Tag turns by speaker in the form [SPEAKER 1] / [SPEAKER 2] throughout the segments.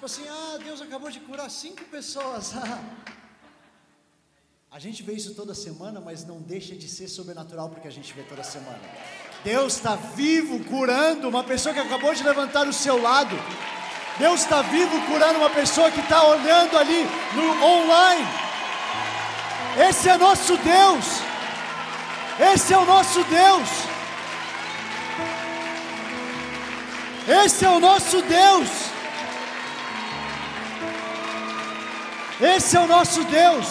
[SPEAKER 1] Tipo assim, ah, Deus acabou de curar cinco pessoas. a gente vê isso toda semana, mas não deixa de ser sobrenatural porque a gente vê toda semana. Deus está vivo curando uma pessoa que acabou de levantar o seu lado. Deus está vivo curando uma pessoa que está olhando ali no online. Esse é nosso Deus. Esse é o nosso Deus. Esse é o nosso Deus. Esse é o nosso Deus.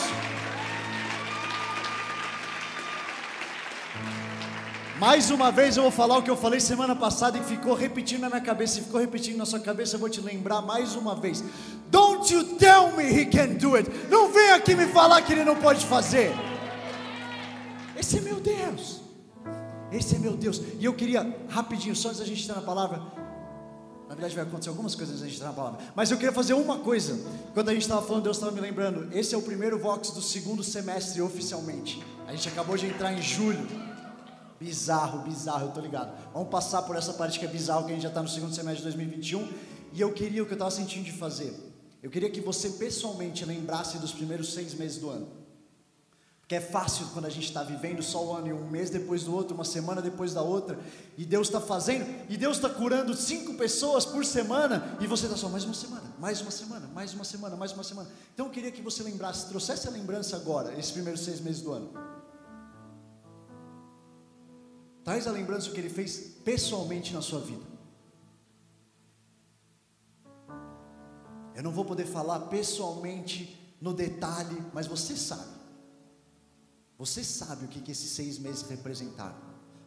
[SPEAKER 1] Mais uma vez eu vou falar o que eu falei semana passada e ficou repetindo na minha cabeça, e ficou repetindo na sua cabeça, eu vou te lembrar mais uma vez. Don't you tell me he can do it. Não vem aqui me falar que ele não pode fazer. Esse é meu Deus. Esse é meu Deus. E eu queria, rapidinho, só antes da gente entrar na palavra. Na verdade, vai acontecer algumas coisas antes gente entrar na palavra. Mas eu queria fazer uma coisa. Quando a gente estava falando, Deus estava me lembrando. Esse é o primeiro Vox do segundo semestre oficialmente. A gente acabou de entrar em julho. Bizarro, bizarro, eu tô ligado. Vamos passar por essa parte que é bizarro, que a gente já está no segundo semestre de 2021. E eu queria o que eu estava sentindo de fazer. Eu queria que você pessoalmente lembrasse dos primeiros seis meses do ano. Porque é fácil quando a gente está vivendo só o ano e um mês depois do outro, uma semana depois da outra, e Deus está fazendo, e Deus está curando cinco pessoas por semana, e você está só mais uma semana, mais uma semana, mais uma semana, mais uma semana. Então eu queria que você lembrasse, trouxesse a lembrança agora, esses primeiros seis meses do ano. Traz a lembrança do que ele fez pessoalmente na sua vida. Eu não vou poder falar pessoalmente no detalhe, mas você sabe. Você sabe o que, que esses seis meses representaram.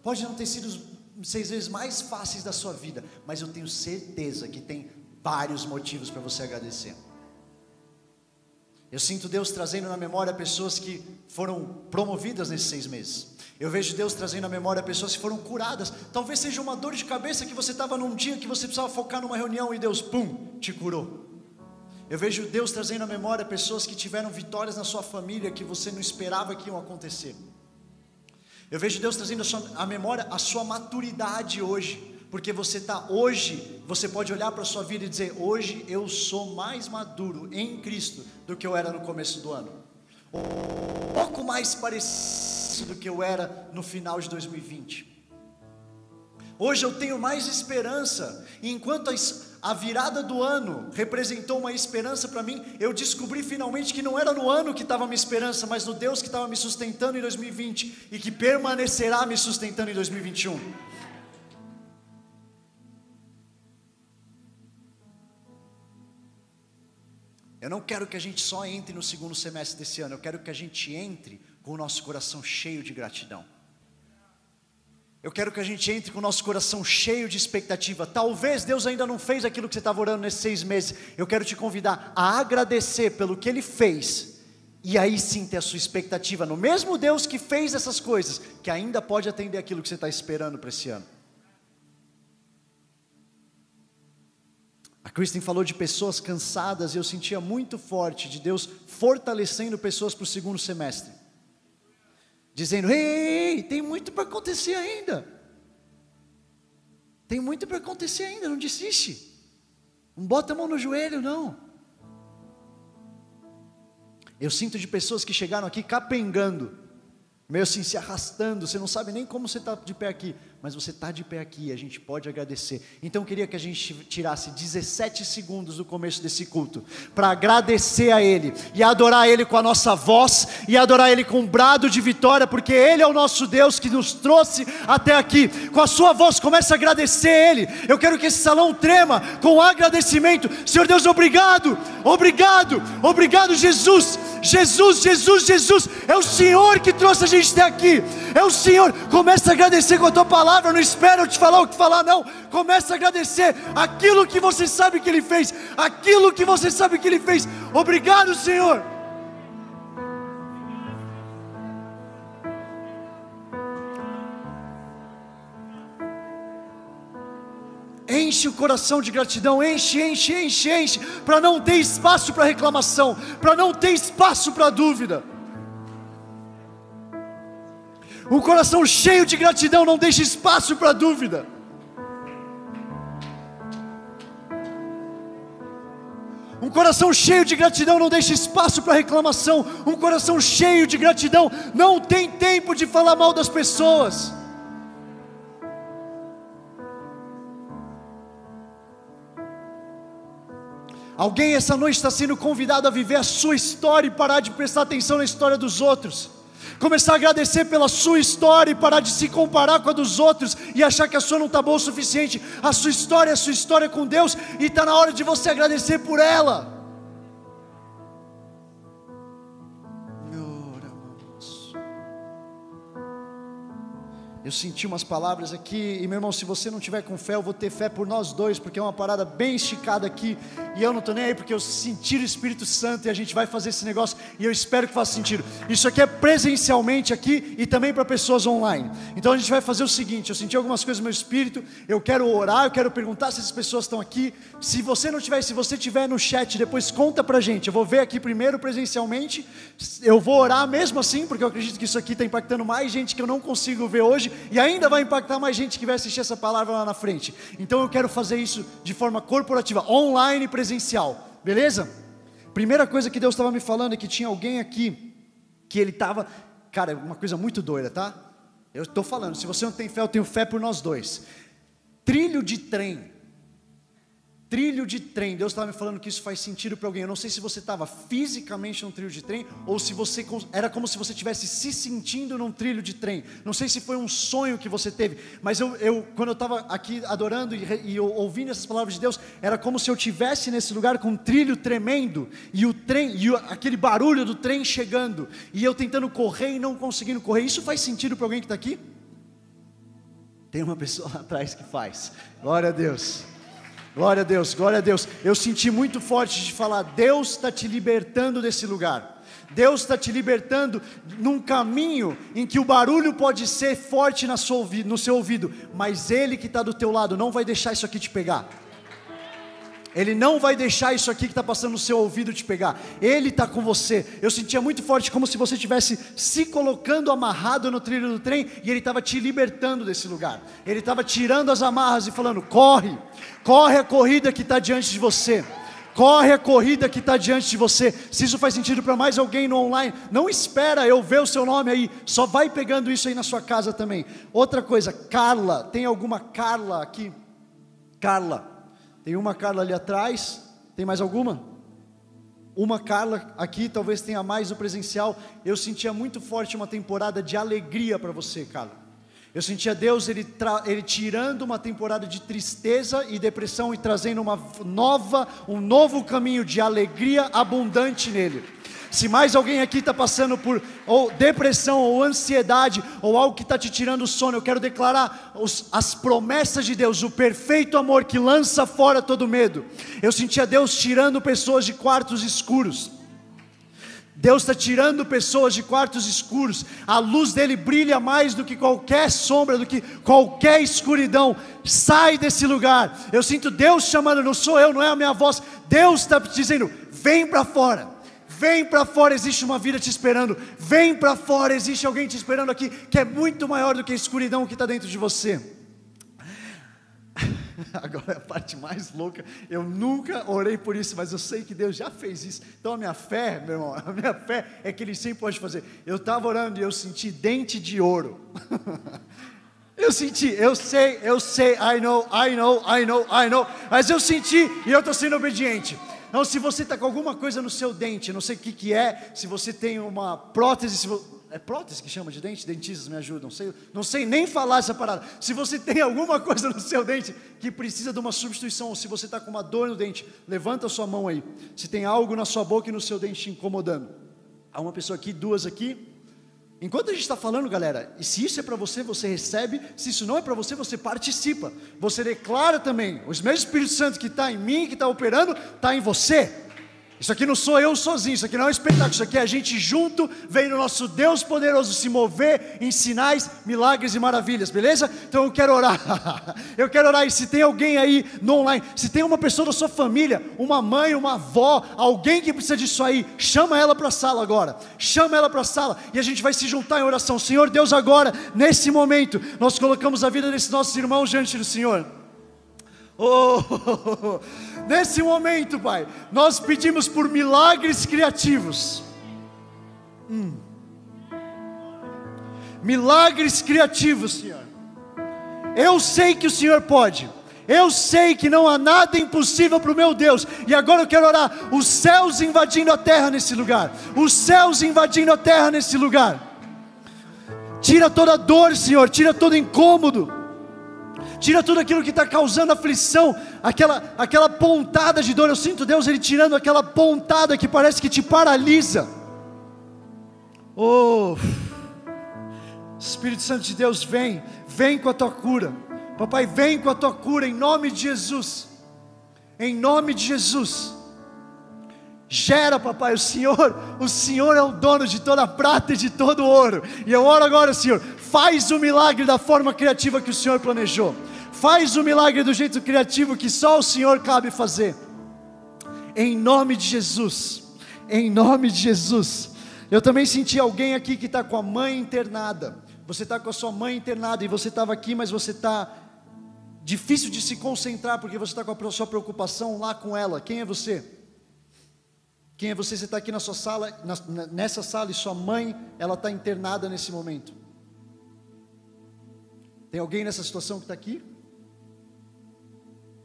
[SPEAKER 1] Pode não ter sido os seis meses mais fáceis da sua vida, mas eu tenho certeza que tem vários motivos para você agradecer. Eu sinto Deus trazendo na memória pessoas que foram promovidas nesses seis meses. Eu vejo Deus trazendo à memória pessoas que foram curadas. Talvez seja uma dor de cabeça que você estava num dia que você precisava focar numa reunião e Deus, pum, te curou. Eu vejo Deus trazendo à memória pessoas que tiveram vitórias na sua família que você não esperava que iam acontecer. Eu vejo Deus trazendo à memória a sua maturidade hoje, porque você está hoje, você pode olhar para a sua vida e dizer: hoje eu sou mais maduro em Cristo do que eu era no começo do ano. Um pouco mais parecido do que eu era no final de 2020. Hoje eu tenho mais esperança, e enquanto a virada do ano representou uma esperança para mim, eu descobri finalmente que não era no ano que estava minha esperança, mas no Deus que estava me sustentando em 2020 e que permanecerá me sustentando em 2021. Eu não quero que a gente só entre no segundo semestre desse ano, eu quero que a gente entre com o nosso coração cheio de gratidão. Eu quero que a gente entre com o nosso coração cheio de expectativa. Talvez Deus ainda não fez aquilo que você estava orando nesses seis meses. Eu quero te convidar a agradecer pelo que Ele fez. E aí sim ter a sua expectativa no mesmo Deus que fez essas coisas, que ainda pode atender aquilo que você está esperando para esse ano. A Kristen falou de pessoas cansadas e eu sentia muito forte de Deus fortalecendo pessoas para o segundo semestre dizendo: Ei, tem muito para acontecer ainda. Tem muito para acontecer ainda, não desiste. Não bota a mão no joelho, não. Eu sinto de pessoas que chegaram aqui capengando, meio assim se arrastando, você não sabe nem como você está de pé aqui, mas você está de pé aqui, a gente pode agradecer. Então eu queria que a gente tirasse 17 segundos do começo desse culto para agradecer a Ele e adorar Ele com a nossa voz e adorar Ele com um brado de vitória, porque Ele é o nosso Deus que nos trouxe até aqui. Com a sua voz, comece a agradecer Ele. Eu quero que esse salão trema com agradecimento. Senhor Deus, obrigado, obrigado, obrigado, Jesus. Jesus, Jesus, Jesus, é o Senhor que trouxe a gente até aqui, é o Senhor. Comece a agradecer com a tua palavra palavra, não espera eu te falar o que falar, não. Comece a agradecer aquilo que você sabe que Ele fez, aquilo que você sabe que Ele fez. Obrigado, Senhor. Enche o coração de gratidão, enche, enche, enche, enche, para não ter espaço para reclamação, para não ter espaço para dúvida. Um coração cheio de gratidão não deixa espaço para dúvida. Um coração cheio de gratidão não deixa espaço para reclamação. Um coração cheio de gratidão não tem tempo de falar mal das pessoas. Alguém essa noite está sendo convidado a viver a sua história e parar de prestar atenção na história dos outros. Começar a agradecer pela sua história e parar de se comparar com a dos outros e achar que a sua não está boa o suficiente. A sua história é a sua história com Deus e está na hora de você agradecer por ela. Eu senti umas palavras aqui, e meu irmão, se você não tiver com fé, eu vou ter fé por nós dois, porque é uma parada bem esticada aqui, e eu não estou nem aí, porque eu senti o Espírito Santo e a gente vai fazer esse negócio, e eu espero que faça sentido. Isso aqui é presencialmente aqui e também para pessoas online. Então a gente vai fazer o seguinte: eu senti algumas coisas no meu espírito, eu quero orar, eu quero perguntar se essas pessoas estão aqui. Se você não tiver, se você tiver no chat, depois conta pra gente. Eu vou ver aqui primeiro presencialmente, eu vou orar mesmo assim, porque eu acredito que isso aqui está impactando mais gente que eu não consigo ver hoje e ainda vai impactar mais gente que vai assistir essa palavra lá na frente. Então eu quero fazer isso de forma corporativa, online e presencial, beleza? Primeira coisa que Deus estava me falando é que tinha alguém aqui que ele estava, cara, uma coisa muito doida, tá? Eu estou falando, se você não tem fé, eu tenho fé por nós dois. Trilho de trem trilho de trem. Deus estava me falando que isso faz sentido para alguém. Eu não sei se você estava fisicamente num trilho de trem ou se você era como se você estivesse se sentindo num trilho de trem. Não sei se foi um sonho que você teve, mas eu, eu quando eu estava aqui adorando e, e ouvindo essas palavras de Deus, era como se eu tivesse nesse lugar com um trilho tremendo e o trem e o, aquele barulho do trem chegando e eu tentando correr e não conseguindo correr. Isso faz sentido para alguém que está aqui? Tem uma pessoa lá atrás que faz. Glória a Deus. Glória a Deus, glória a Deus. Eu senti muito forte de falar: Deus está te libertando desse lugar. Deus está te libertando num caminho em que o barulho pode ser forte no seu ouvido, mas Ele que está do teu lado não vai deixar isso aqui te pegar. Ele não vai deixar isso aqui que está passando no seu ouvido te pegar. Ele está com você. Eu sentia muito forte, como se você estivesse se colocando amarrado no trilho do trem e ele estava te libertando desse lugar. Ele estava tirando as amarras e falando: corre, corre a corrida que está diante de você. Corre a corrida que está diante de você. Se isso faz sentido para mais alguém no online, não espera eu ver o seu nome aí. Só vai pegando isso aí na sua casa também. Outra coisa, Carla. Tem alguma Carla aqui? Carla. Tem uma Carla ali atrás. Tem mais alguma? Uma Carla aqui, talvez tenha mais o presencial. Eu sentia muito forte uma temporada de alegria para você, Carla. Eu sentia Deus ele, ele tirando uma temporada de tristeza e depressão e trazendo uma nova, um novo caminho de alegria abundante nele. Se mais alguém aqui está passando por ou depressão ou ansiedade ou algo que está te tirando o sono, eu quero declarar os, as promessas de Deus, o perfeito amor que lança fora todo medo. Eu sentia Deus tirando pessoas de quartos escuros. Deus está tirando pessoas de quartos escuros, a luz dele brilha mais do que qualquer sombra, do que qualquer escuridão. Sai desse lugar. Eu sinto Deus chamando, não sou eu, não é a minha voz. Deus está dizendo: vem para fora. Vem para fora, existe uma vida te esperando. Vem para fora, existe alguém te esperando aqui que é muito maior do que a escuridão que está dentro de você. Agora é a parte mais louca. Eu nunca orei por isso, mas eu sei que Deus já fez isso. Então a minha fé, meu irmão, a minha fé é que Ele sempre pode fazer. Eu estava orando e eu senti dente de ouro. eu senti, eu sei, eu sei, I know, I know, I know, I know. Mas eu senti e eu estou sendo obediente. Não, se você está com alguma coisa no seu dente, não sei o que, que é, se você tem uma prótese, se você, é prótese que chama de dente? Dentistas me ajudam, sei, não sei nem falar essa parada. Se você tem alguma coisa no seu dente que precisa de uma substituição, ou se você está com uma dor no dente, levanta a sua mão aí. Se tem algo na sua boca e no seu dente te incomodando. Há uma pessoa aqui, duas aqui. Enquanto a gente está falando, galera, e se isso é para você, você recebe, se isso não é para você, você participa. Você declara também, os mesmos Espírito Santo que está em mim, que está operando, está em você. Isso aqui não sou eu sozinho, isso aqui não é um espetáculo, isso aqui é a gente junto, vendo o nosso Deus poderoso se mover em sinais, milagres e maravilhas, beleza? Então eu quero orar, eu quero orar, e se tem alguém aí no online, se tem uma pessoa da sua família, uma mãe, uma avó, alguém que precisa disso aí, chama ela para a sala agora, chama ela para a sala, e a gente vai se juntar em oração, Senhor Deus agora, nesse momento, nós colocamos a vida desses nossos irmãos diante do Senhor, oh, nesse momento, Pai, nós pedimos por milagres criativos. Hum. Milagres criativos, Senhor. Eu sei que o Senhor pode. Eu sei que não há nada impossível para o meu Deus. E agora eu quero orar: os céus invadindo a terra nesse lugar. Os céus invadindo a terra nesse lugar. Tira toda dor, Senhor. Tira todo incômodo. Tira tudo aquilo que está causando aflição. Aquela, aquela pontada de dor. Eu sinto Deus Ele tirando aquela pontada que parece que te paralisa. Oh, Espírito Santo de Deus, vem. Vem com a tua cura. Papai, vem com a tua cura em nome de Jesus. Em nome de Jesus. Gera, papai, o Senhor, o Senhor é o dono de toda a prata e de todo o ouro. E eu oro agora, Senhor, faz o milagre da forma criativa que o Senhor planejou. Faz o milagre do jeito criativo que só o Senhor cabe fazer. Em nome de Jesus. Em nome de Jesus. Eu também senti alguém aqui que está com a mãe internada. Você está com a sua mãe internada e você estava aqui, mas você está difícil de se concentrar porque você está com a sua preocupação lá com ela. Quem é você? Quem é você? Você está aqui na sua sala, na, nessa sala e sua mãe, ela está internada nesse momento. Tem alguém nessa situação que está aqui?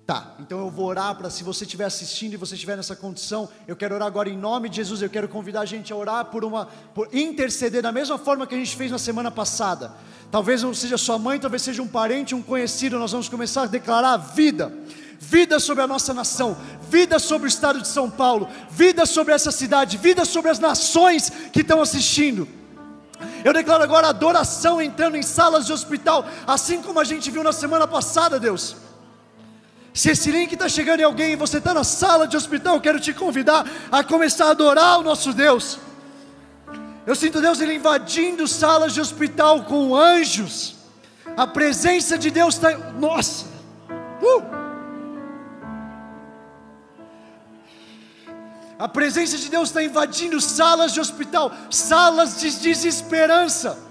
[SPEAKER 1] Tá, então eu vou orar para se você estiver assistindo e você estiver nessa condição, eu quero orar agora em nome de Jesus, eu quero convidar a gente a orar por uma, por interceder da mesma forma que a gente fez na semana passada. Talvez não seja sua mãe, talvez seja um parente, um conhecido, nós vamos começar a declarar vida. Vida sobre a nossa nação, vida sobre o estado de São Paulo, vida sobre essa cidade, vida sobre as nações que estão assistindo. Eu declaro agora adoração entrando em salas de hospital, assim como a gente viu na semana passada, Deus se esse link está chegando em alguém e você está na sala de hospital, quero te convidar a começar a adorar o nosso Deus. Eu sinto Deus ele invadindo salas de hospital com anjos. A presença de Deus está. Nossa! Uh! A presença de Deus está invadindo salas de hospital, salas de desesperança.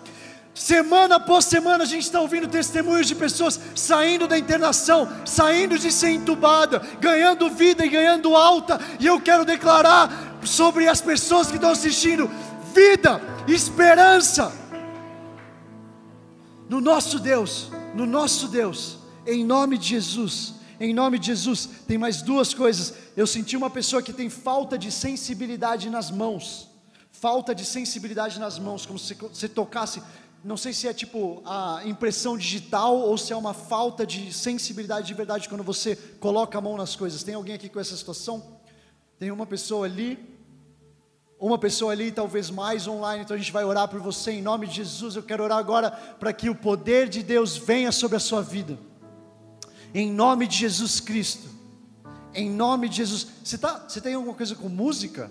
[SPEAKER 1] Semana após semana a gente está ouvindo testemunhos de pessoas saindo da internação, saindo de ser entubada, ganhando vida e ganhando alta. E eu quero declarar sobre as pessoas que estão assistindo: vida, esperança. No nosso Deus, no nosso Deus, em nome de Jesus, em nome de Jesus, tem mais duas coisas. Eu senti uma pessoa que tem falta de sensibilidade nas mãos, falta de sensibilidade nas mãos, como se você tocasse não sei se é tipo a impressão digital ou se é uma falta de sensibilidade de verdade quando você coloca a mão nas coisas. Tem alguém aqui com essa situação? Tem uma pessoa ali, uma pessoa ali, talvez mais online, então a gente vai orar por você em nome de Jesus. Eu quero orar agora para que o poder de Deus venha sobre a sua vida, em nome de Jesus Cristo, em nome de Jesus. Você, tá, você tem alguma coisa com música?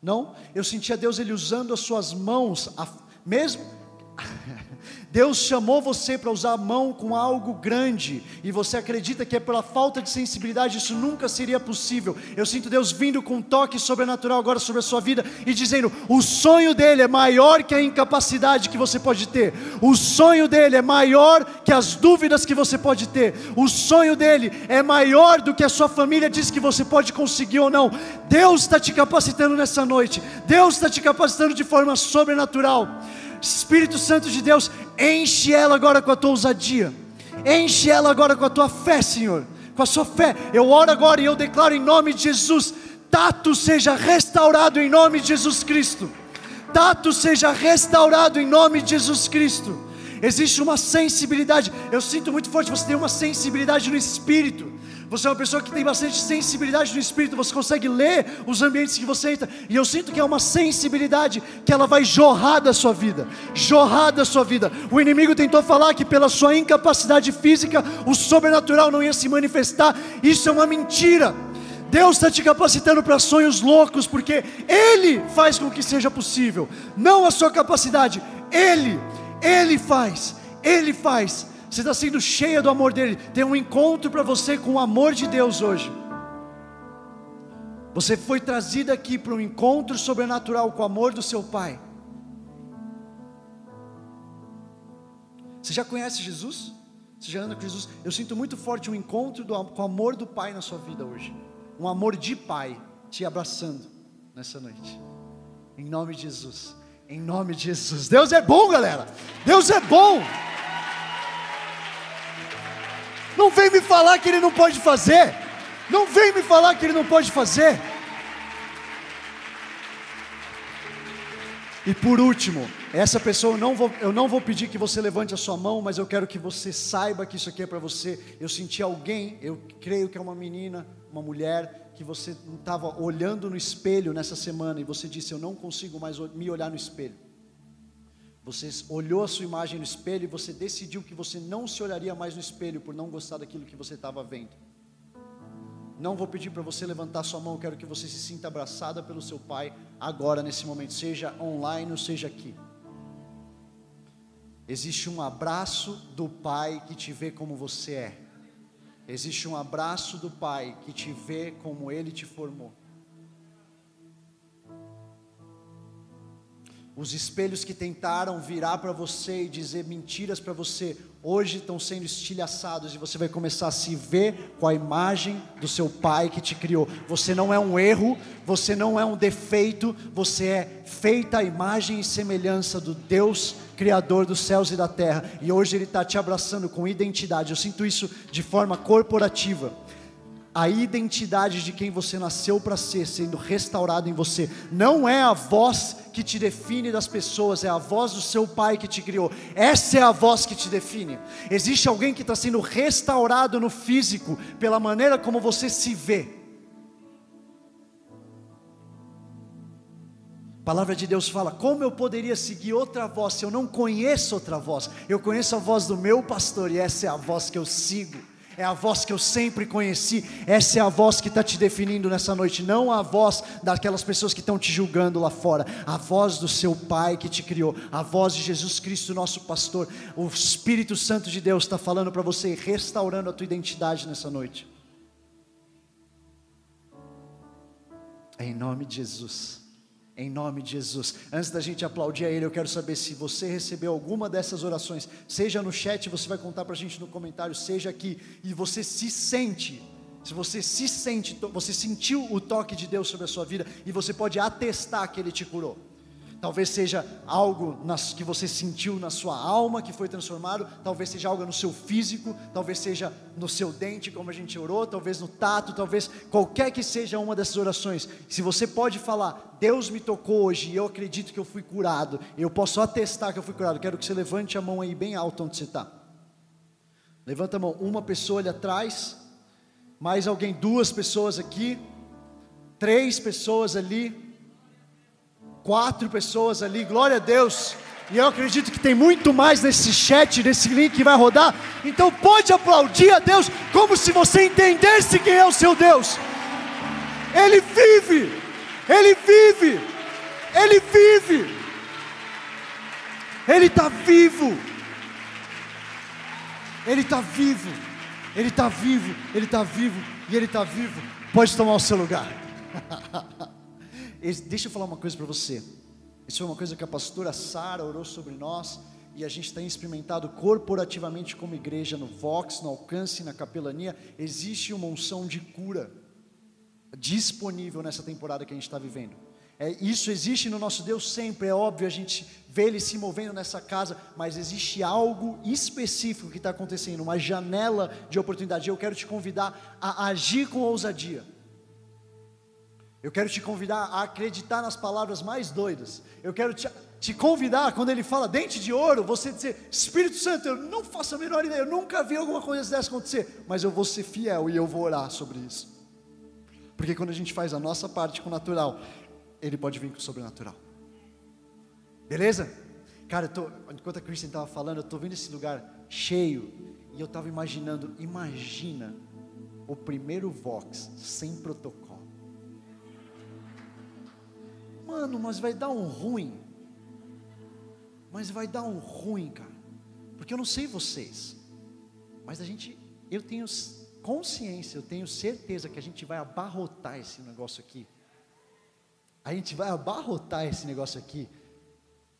[SPEAKER 1] Não? Eu sentia Deus ele usando as suas mãos, a, mesmo Deus chamou você para usar a mão com algo grande e você acredita que é pela falta de sensibilidade isso nunca seria possível. Eu sinto Deus vindo com um toque sobrenatural agora sobre a sua vida e dizendo: o sonho dele é maior que a incapacidade que você pode ter, o sonho dele é maior que as dúvidas que você pode ter, o sonho dele é maior do que a sua família diz que você pode conseguir ou não. Deus está te capacitando nessa noite, Deus está te capacitando de forma sobrenatural. Espírito Santo de Deus, enche ela agora com a tua ousadia, enche ela agora com a tua fé, Senhor, com a sua fé. Eu oro agora e eu declaro em nome de Jesus: Tato seja restaurado em nome de Jesus Cristo. Tato seja restaurado em nome de Jesus Cristo. Existe uma sensibilidade, eu sinto muito forte, você tem uma sensibilidade no espírito. Você é uma pessoa que tem bastante sensibilidade no espírito, você consegue ler os ambientes que você entra, e eu sinto que é uma sensibilidade que ela vai jorrar da sua vida, jorrar da sua vida. O inimigo tentou falar que pela sua incapacidade física o sobrenatural não ia se manifestar, isso é uma mentira. Deus está te capacitando para sonhos loucos, porque Ele faz com que seja possível, não a sua capacidade, Ele, Ele faz, Ele faz você está sendo cheia do amor dele. Tem um encontro para você com o amor de Deus hoje. Você foi trazida aqui para um encontro sobrenatural com o amor do seu Pai. Você já conhece Jesus? Você já anda com Jesus. Eu sinto muito forte um encontro do, com o amor do Pai na sua vida hoje. Um amor de Pai te abraçando nessa noite. Em nome de Jesus. Em nome de Jesus. Deus é bom, galera. Deus é bom. Não vem me falar que Ele não pode fazer. Não vem me falar que Ele não pode fazer. E por último, essa pessoa eu não, vou, eu não vou pedir que você levante a sua mão, mas eu quero que você saiba que isso aqui é para você. Eu senti alguém, eu creio que é uma menina, uma mulher, que você estava olhando no espelho nessa semana e você disse: Eu não consigo mais me olhar no espelho. Você olhou a sua imagem no espelho e você decidiu que você não se olharia mais no espelho por não gostar daquilo que você estava vendo. Não vou pedir para você levantar sua mão, quero que você se sinta abraçada pelo seu pai agora, nesse momento, seja online ou seja aqui. Existe um abraço do pai que te vê como você é. Existe um abraço do pai que te vê como ele te formou. Os espelhos que tentaram virar para você e dizer mentiras para você, hoje estão sendo estilhaçados e você vai começar a se ver com a imagem do seu pai que te criou. Você não é um erro, você não é um defeito, você é feita a imagem e semelhança do Deus Criador dos céus e da terra. E hoje Ele está te abraçando com identidade. Eu sinto isso de forma corporativa a identidade de quem você nasceu para ser sendo restaurada em você. Não é a voz que te define das pessoas, é a voz do seu pai que te criou. Essa é a voz que te define. Existe alguém que está sendo restaurado no físico pela maneira como você se vê. A palavra de Deus fala: como eu poderia seguir outra voz se eu não conheço outra voz? Eu conheço a voz do meu pastor e essa é a voz que eu sigo é a voz que eu sempre conheci, essa é a voz que está te definindo nessa noite, não a voz daquelas pessoas que estão te julgando lá fora, a voz do seu Pai que te criou, a voz de Jesus Cristo, nosso pastor, o Espírito Santo de Deus está falando para você, restaurando a tua identidade nessa noite. Em nome de Jesus. Em nome de Jesus. Antes da gente aplaudir a Ele, eu quero saber se você recebeu alguma dessas orações, seja no chat, você vai contar para a gente no comentário, seja aqui, e você se sente, se você se sente, você sentiu o toque de Deus sobre a sua vida, e você pode atestar que Ele te curou. Talvez seja algo nas, que você sentiu na sua alma que foi transformado, talvez seja algo no seu físico, talvez seja no seu dente, como a gente orou, talvez no tato, talvez qualquer que seja uma dessas orações. Se você pode falar, Deus me tocou hoje e eu acredito que eu fui curado, eu posso atestar que eu fui curado. Quero que você levante a mão aí bem alto onde você está. Levanta a mão, uma pessoa ali atrás, mais alguém, duas pessoas aqui, três pessoas ali. Quatro pessoas ali, glória a Deus. E eu acredito que tem muito mais nesse chat, nesse link que vai rodar. Então pode aplaudir a Deus como se você entendesse quem é o seu Deus. Ele vive, ele vive, ele vive, ele está vivo, ele está vivo, ele está vivo, ele está vivo e ele está vivo. Pode tomar o seu lugar. Deixa eu falar uma coisa para você. Isso foi uma coisa que a pastora Sara orou sobre nós e a gente tem experimentado corporativamente como igreja no Vox, no alcance, na capelania. Existe uma unção de cura disponível nessa temporada que a gente está vivendo. É, isso existe no nosso Deus sempre, é óbvio, a gente vê Ele se movendo nessa casa, mas existe algo específico que está acontecendo, uma janela de oportunidade. Eu quero te convidar a agir com ousadia. Eu quero te convidar a acreditar nas palavras mais doidas. Eu quero te, te convidar, quando ele fala dente de ouro, você dizer: Espírito Santo, eu não faço a menor ideia, eu nunca vi alguma coisa dessa acontecer, mas eu vou ser fiel e eu vou orar sobre isso. Porque quando a gente faz a nossa parte com o natural, ele pode vir com o sobrenatural. Beleza? Cara, tô, enquanto a Kristen estava falando, eu estou vendo esse lugar cheio e eu estava imaginando, imagina o primeiro Vox sem protocolo. Mano, mas vai dar um ruim. Mas vai dar um ruim, cara. Porque eu não sei vocês. Mas a gente, eu tenho consciência, eu tenho certeza que a gente vai abarrotar esse negócio aqui. A gente vai abarrotar esse negócio aqui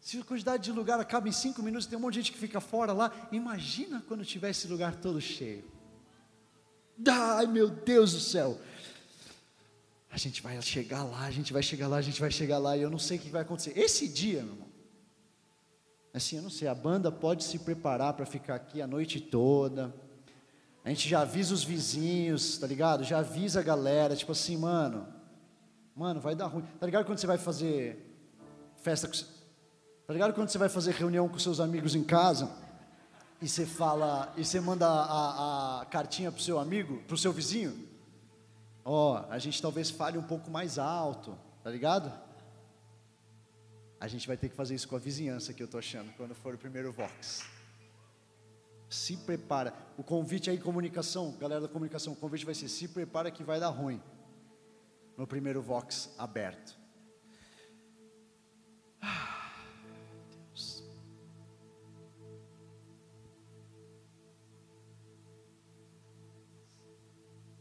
[SPEAKER 1] Se a quantidade de lugar acaba em cinco minutos, tem um monte de gente que fica fora lá. Imagina quando tiver esse lugar todo cheio. Ai meu Deus do céu! A gente vai chegar lá, a gente vai chegar lá, a gente vai chegar lá, e eu não sei o que vai acontecer. Esse dia, meu irmão, assim, eu não sei, a banda pode se preparar para ficar aqui a noite toda. A gente já avisa os vizinhos, tá ligado? Já avisa a galera, tipo assim, mano, mano, vai dar ruim. Tá ligado quando você vai fazer festa com Tá ligado quando você vai fazer reunião com seus amigos em casa e você fala, e você manda a, a cartinha pro seu amigo, pro seu vizinho? Ó, a gente talvez fale um pouco mais alto, tá ligado? A gente vai ter que fazer isso com a vizinhança que eu tô achando quando for o primeiro Vox. Se prepara. O convite aí, comunicação, galera da comunicação, o convite vai ser: se prepara que vai dar ruim no primeiro Vox aberto.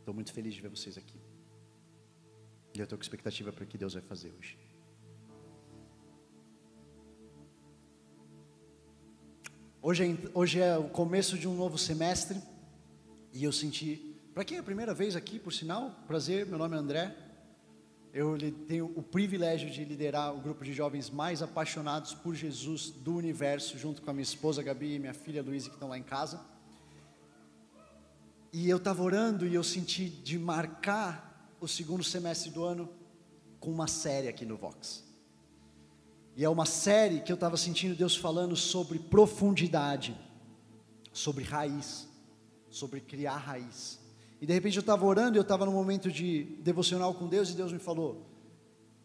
[SPEAKER 1] Estou muito feliz de ver vocês aqui. E eu estou com expectativa para o que Deus vai fazer hoje. Hoje é, hoje é o começo de um novo semestre. E eu senti. Para quem é a primeira vez aqui, por sinal, prazer, meu nome é André. Eu tenho o privilégio de liderar o grupo de jovens mais apaixonados por Jesus do universo, junto com a minha esposa Gabi e minha filha Luísa, que estão lá em casa. E eu estava orando e eu senti de marcar o segundo semestre do ano com uma série aqui no Vox. E é uma série que eu estava sentindo Deus falando sobre profundidade, sobre raiz, sobre criar raiz. E de repente eu estava orando e eu estava num momento de devocional com Deus e Deus me falou: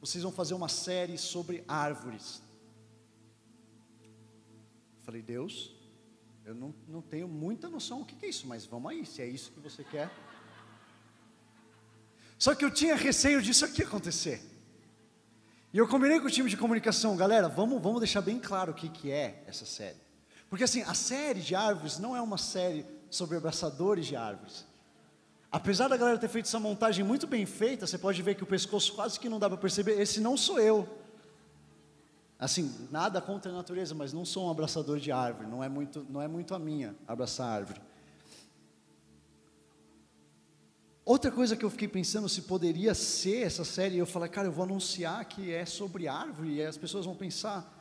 [SPEAKER 1] vocês vão fazer uma série sobre árvores. Eu falei, Deus, eu não, não tenho muita noção do que, que é isso, mas vamos aí, se é isso que você quer. Só que eu tinha receio disso aqui acontecer. E eu combinei com o time de comunicação, galera, vamos, vamos deixar bem claro o que, que é essa série. Porque assim, a série de árvores não é uma série sobre abraçadores de árvores. Apesar da galera ter feito essa montagem muito bem feita, você pode ver que o pescoço quase que não dá para perceber, esse não sou eu. Assim, nada contra a natureza, mas não sou um abraçador de árvore, não é muito, não é muito a minha abraçar árvore. Outra coisa que eu fiquei pensando se poderia ser essa série, eu falei, cara, eu vou anunciar que é sobre árvore, e as pessoas vão pensar.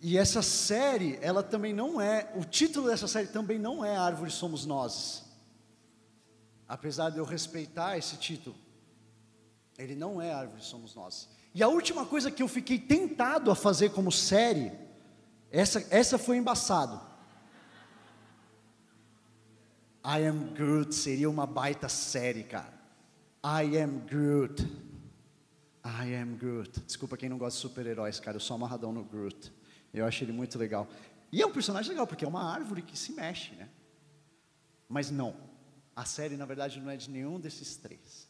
[SPEAKER 1] E essa série, ela também não é, o título dessa série também não é Árvore Somos Nós. Apesar de eu respeitar esse título. Ele não é árvore, somos nós. E a última coisa que eu fiquei tentado a fazer como série, essa, essa foi embaçado. I am Groot seria uma baita série, cara. I am Groot. I am Groot. Desculpa quem não gosta de super-heróis, cara. Eu sou amarradão no Groot. Eu acho ele muito legal. E é um personagem legal, porque é uma árvore que se mexe, né? Mas não. A série, na verdade, não é de nenhum desses três.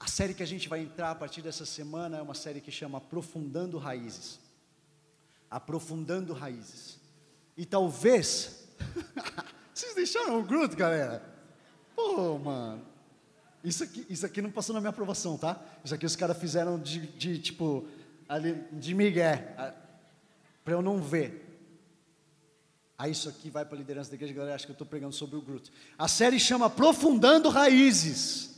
[SPEAKER 1] A série que a gente vai entrar a partir dessa semana é uma série que chama Aprofundando Raízes. Aprofundando Raízes. E talvez. Vocês deixaram o Groot, galera? Pô, mano. Isso aqui, isso aqui não passou na minha aprovação, tá? Isso aqui os caras fizeram de, de, tipo, ali, de migué, para eu não ver. Aí isso aqui vai para a liderança da igreja, galera, acho que eu estou pregando sobre o Groot. A série chama Aprofundando Raízes.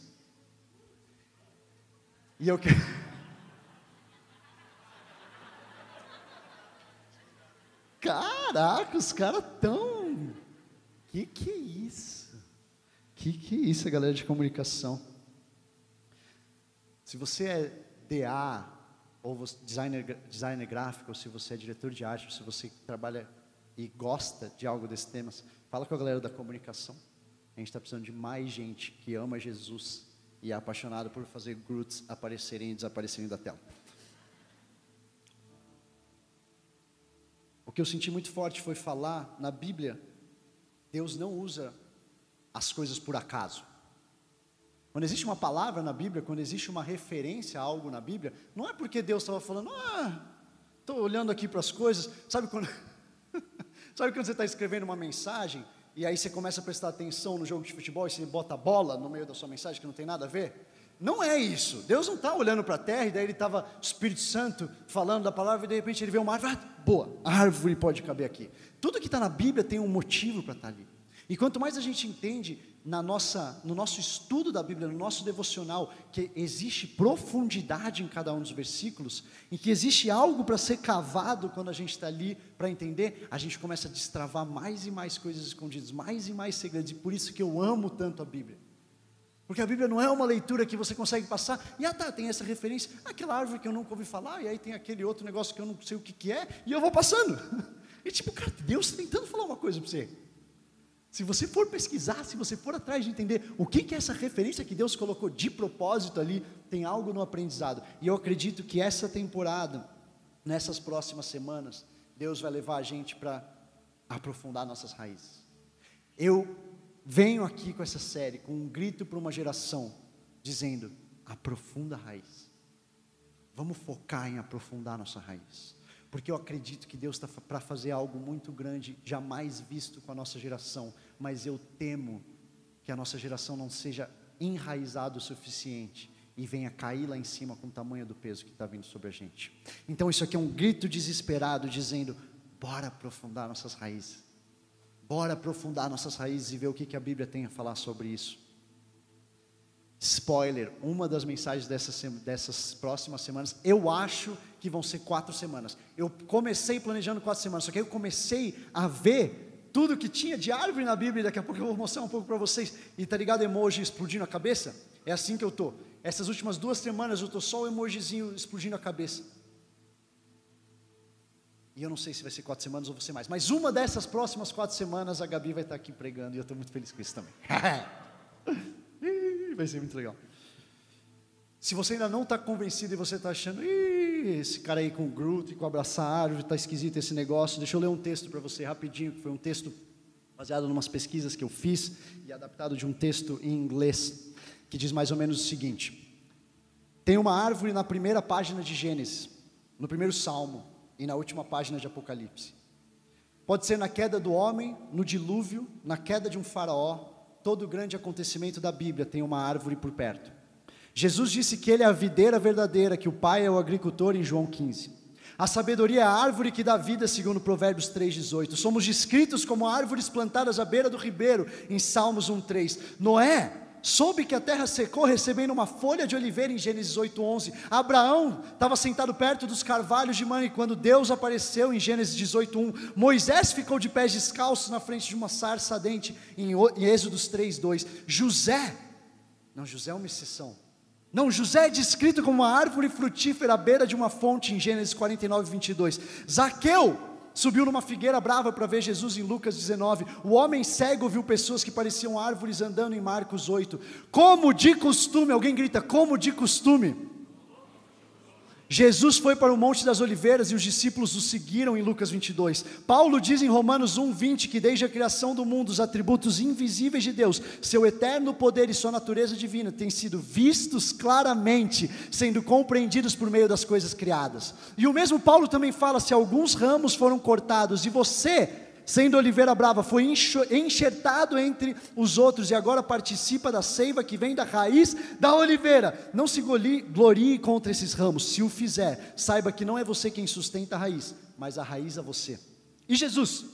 [SPEAKER 1] E eu quero. Caraca, os caras tão. Que que é isso? Que que é isso, galera de comunicação? Se você é DA ou designer, designer gráfico, ou se você é diretor de arte, ou se você trabalha e gosta de algo desses temas, fala com a galera da comunicação. A gente está precisando de mais gente que ama Jesus e é apaixonado por fazer Groots aparecerem e desaparecerem da tela. O que eu senti muito forte foi falar na Bíblia, Deus não usa as coisas por acaso. Quando existe uma palavra na Bíblia, quando existe uma referência a algo na Bíblia, não é porque Deus estava falando, ah, estou olhando aqui para as coisas, sabe quando, sabe quando você está escrevendo uma mensagem e aí você começa a prestar atenção no jogo de futebol e você bota a bola no meio da sua mensagem que não tem nada a ver. Não é isso. Deus não está olhando para a terra e daí ele estava, Espírito Santo, falando da palavra e de repente ele vê uma árvore. Ah, boa, a árvore pode caber aqui. Tudo que está na Bíblia tem um motivo para estar tá ali. E quanto mais a gente entende na nossa, no nosso estudo da Bíblia, no nosso devocional, que existe profundidade em cada um dos versículos, e que existe algo para ser cavado quando a gente está ali para entender, a gente começa a destravar mais e mais coisas escondidas, mais e mais segredos, e por isso que eu amo tanto a Bíblia. Porque a Bíblia não é uma leitura que você consegue passar, e ah tá, tem essa referência, aquela árvore que eu nunca ouvi falar, e aí tem aquele outro negócio que eu não sei o que, que é, e eu vou passando. E tipo, cara, Deus está tentando falar uma coisa para você. Se você for pesquisar, se você for atrás de entender o que, é essa referência que Deus colocou de propósito ali, tem algo no aprendizado. E eu acredito que essa temporada, nessas próximas semanas, Deus vai levar a gente para aprofundar nossas raízes. Eu venho aqui com essa série, com um grito para uma geração, dizendo: aprofunda a raiz. Vamos focar em aprofundar nossa raiz. Porque eu acredito que Deus está para fazer algo muito grande, jamais visto com a nossa geração. Mas eu temo que a nossa geração não seja enraizada o suficiente e venha cair lá em cima com o tamanho do peso que está vindo sobre a gente. Então isso aqui é um grito desesperado dizendo: bora aprofundar nossas raízes. Bora aprofundar nossas raízes e ver o que, que a Bíblia tem a falar sobre isso. Spoiler, uma das mensagens dessas, dessas próximas semanas, eu acho que vão ser quatro semanas. Eu comecei planejando quatro semanas, só que eu comecei a ver tudo que tinha de árvore na Bíblia, daqui a pouco eu vou mostrar um pouco para vocês. E tá ligado emoji explodindo a cabeça? É assim que eu tô. Essas últimas duas semanas eu tô só o emojizinho explodindo a cabeça. E eu não sei se vai ser quatro semanas ou ser mais. Mas uma dessas próximas quatro semanas a Gabi vai estar aqui pregando e eu estou muito feliz com isso também. vai ser muito legal. Se você ainda não está convencido e você está achando, esse cara aí com o Groot e com abraçar árvore, está esquisito esse negócio, deixa eu ler um texto para você rapidinho, que foi um texto baseado em umas pesquisas que eu fiz e adaptado de um texto em inglês, que diz mais ou menos o seguinte: tem uma árvore na primeira página de Gênesis, no primeiro salmo, e na última página de Apocalipse. Pode ser na queda do homem, no dilúvio, na queda de um faraó, todo grande acontecimento da Bíblia tem uma árvore por perto. Jesus disse que ele é a videira verdadeira, que o Pai é o agricultor em João 15. A sabedoria é a árvore que dá vida, segundo Provérbios 3,18. Somos descritos como árvores plantadas à beira do ribeiro, em Salmos 1,3. Noé soube que a terra secou, recebendo uma folha de oliveira em Gênesis 8:11. Abraão estava sentado perto dos carvalhos de Mane quando Deus apareceu em Gênesis 18:1. Moisés ficou de pés descalços na frente de uma sarça ardente em Êxodos 3:2. José, não, José é uma exceção. Não, José é descrito como uma árvore frutífera à beira de uma fonte em Gênesis 49, 22. Zaqueu subiu numa figueira brava para ver Jesus em Lucas 19. O homem cego viu pessoas que pareciam árvores andando em Marcos 8. Como de costume, alguém grita, como de costume. Jesus foi para o Monte das Oliveiras e os discípulos o seguiram em Lucas 22. Paulo diz em Romanos 1:20 que desde a criação do mundo os atributos invisíveis de Deus, seu eterno poder e sua natureza divina têm sido vistos claramente, sendo compreendidos por meio das coisas criadas. E o mesmo Paulo também fala se alguns ramos foram cortados e você sendo oliveira brava, foi enxertado entre os outros e agora participa da seiva que vem da raiz da oliveira. Não se glorie contra esses ramos, se o fizer, saiba que não é você quem sustenta a raiz, mas a raiz a você. E Jesus?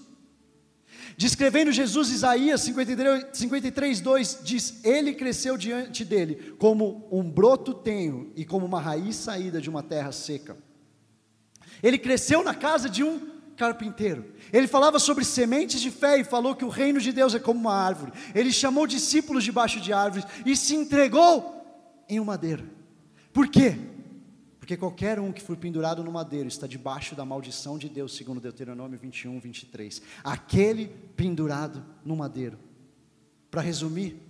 [SPEAKER 1] Descrevendo Jesus, Isaías 53, 53 2 diz: Ele cresceu diante dele como um broto tenro e como uma raiz saída de uma terra seca. Ele cresceu na casa de um carpinteiro. Ele falava sobre sementes de fé e falou que o reino de Deus é como uma árvore. Ele chamou discípulos debaixo de árvores e se entregou em um madeiro. Por quê? Porque qualquer um que for pendurado no madeiro está debaixo da maldição de Deus, segundo Deuteronômio 21, 23. Aquele pendurado no madeiro. Para resumir,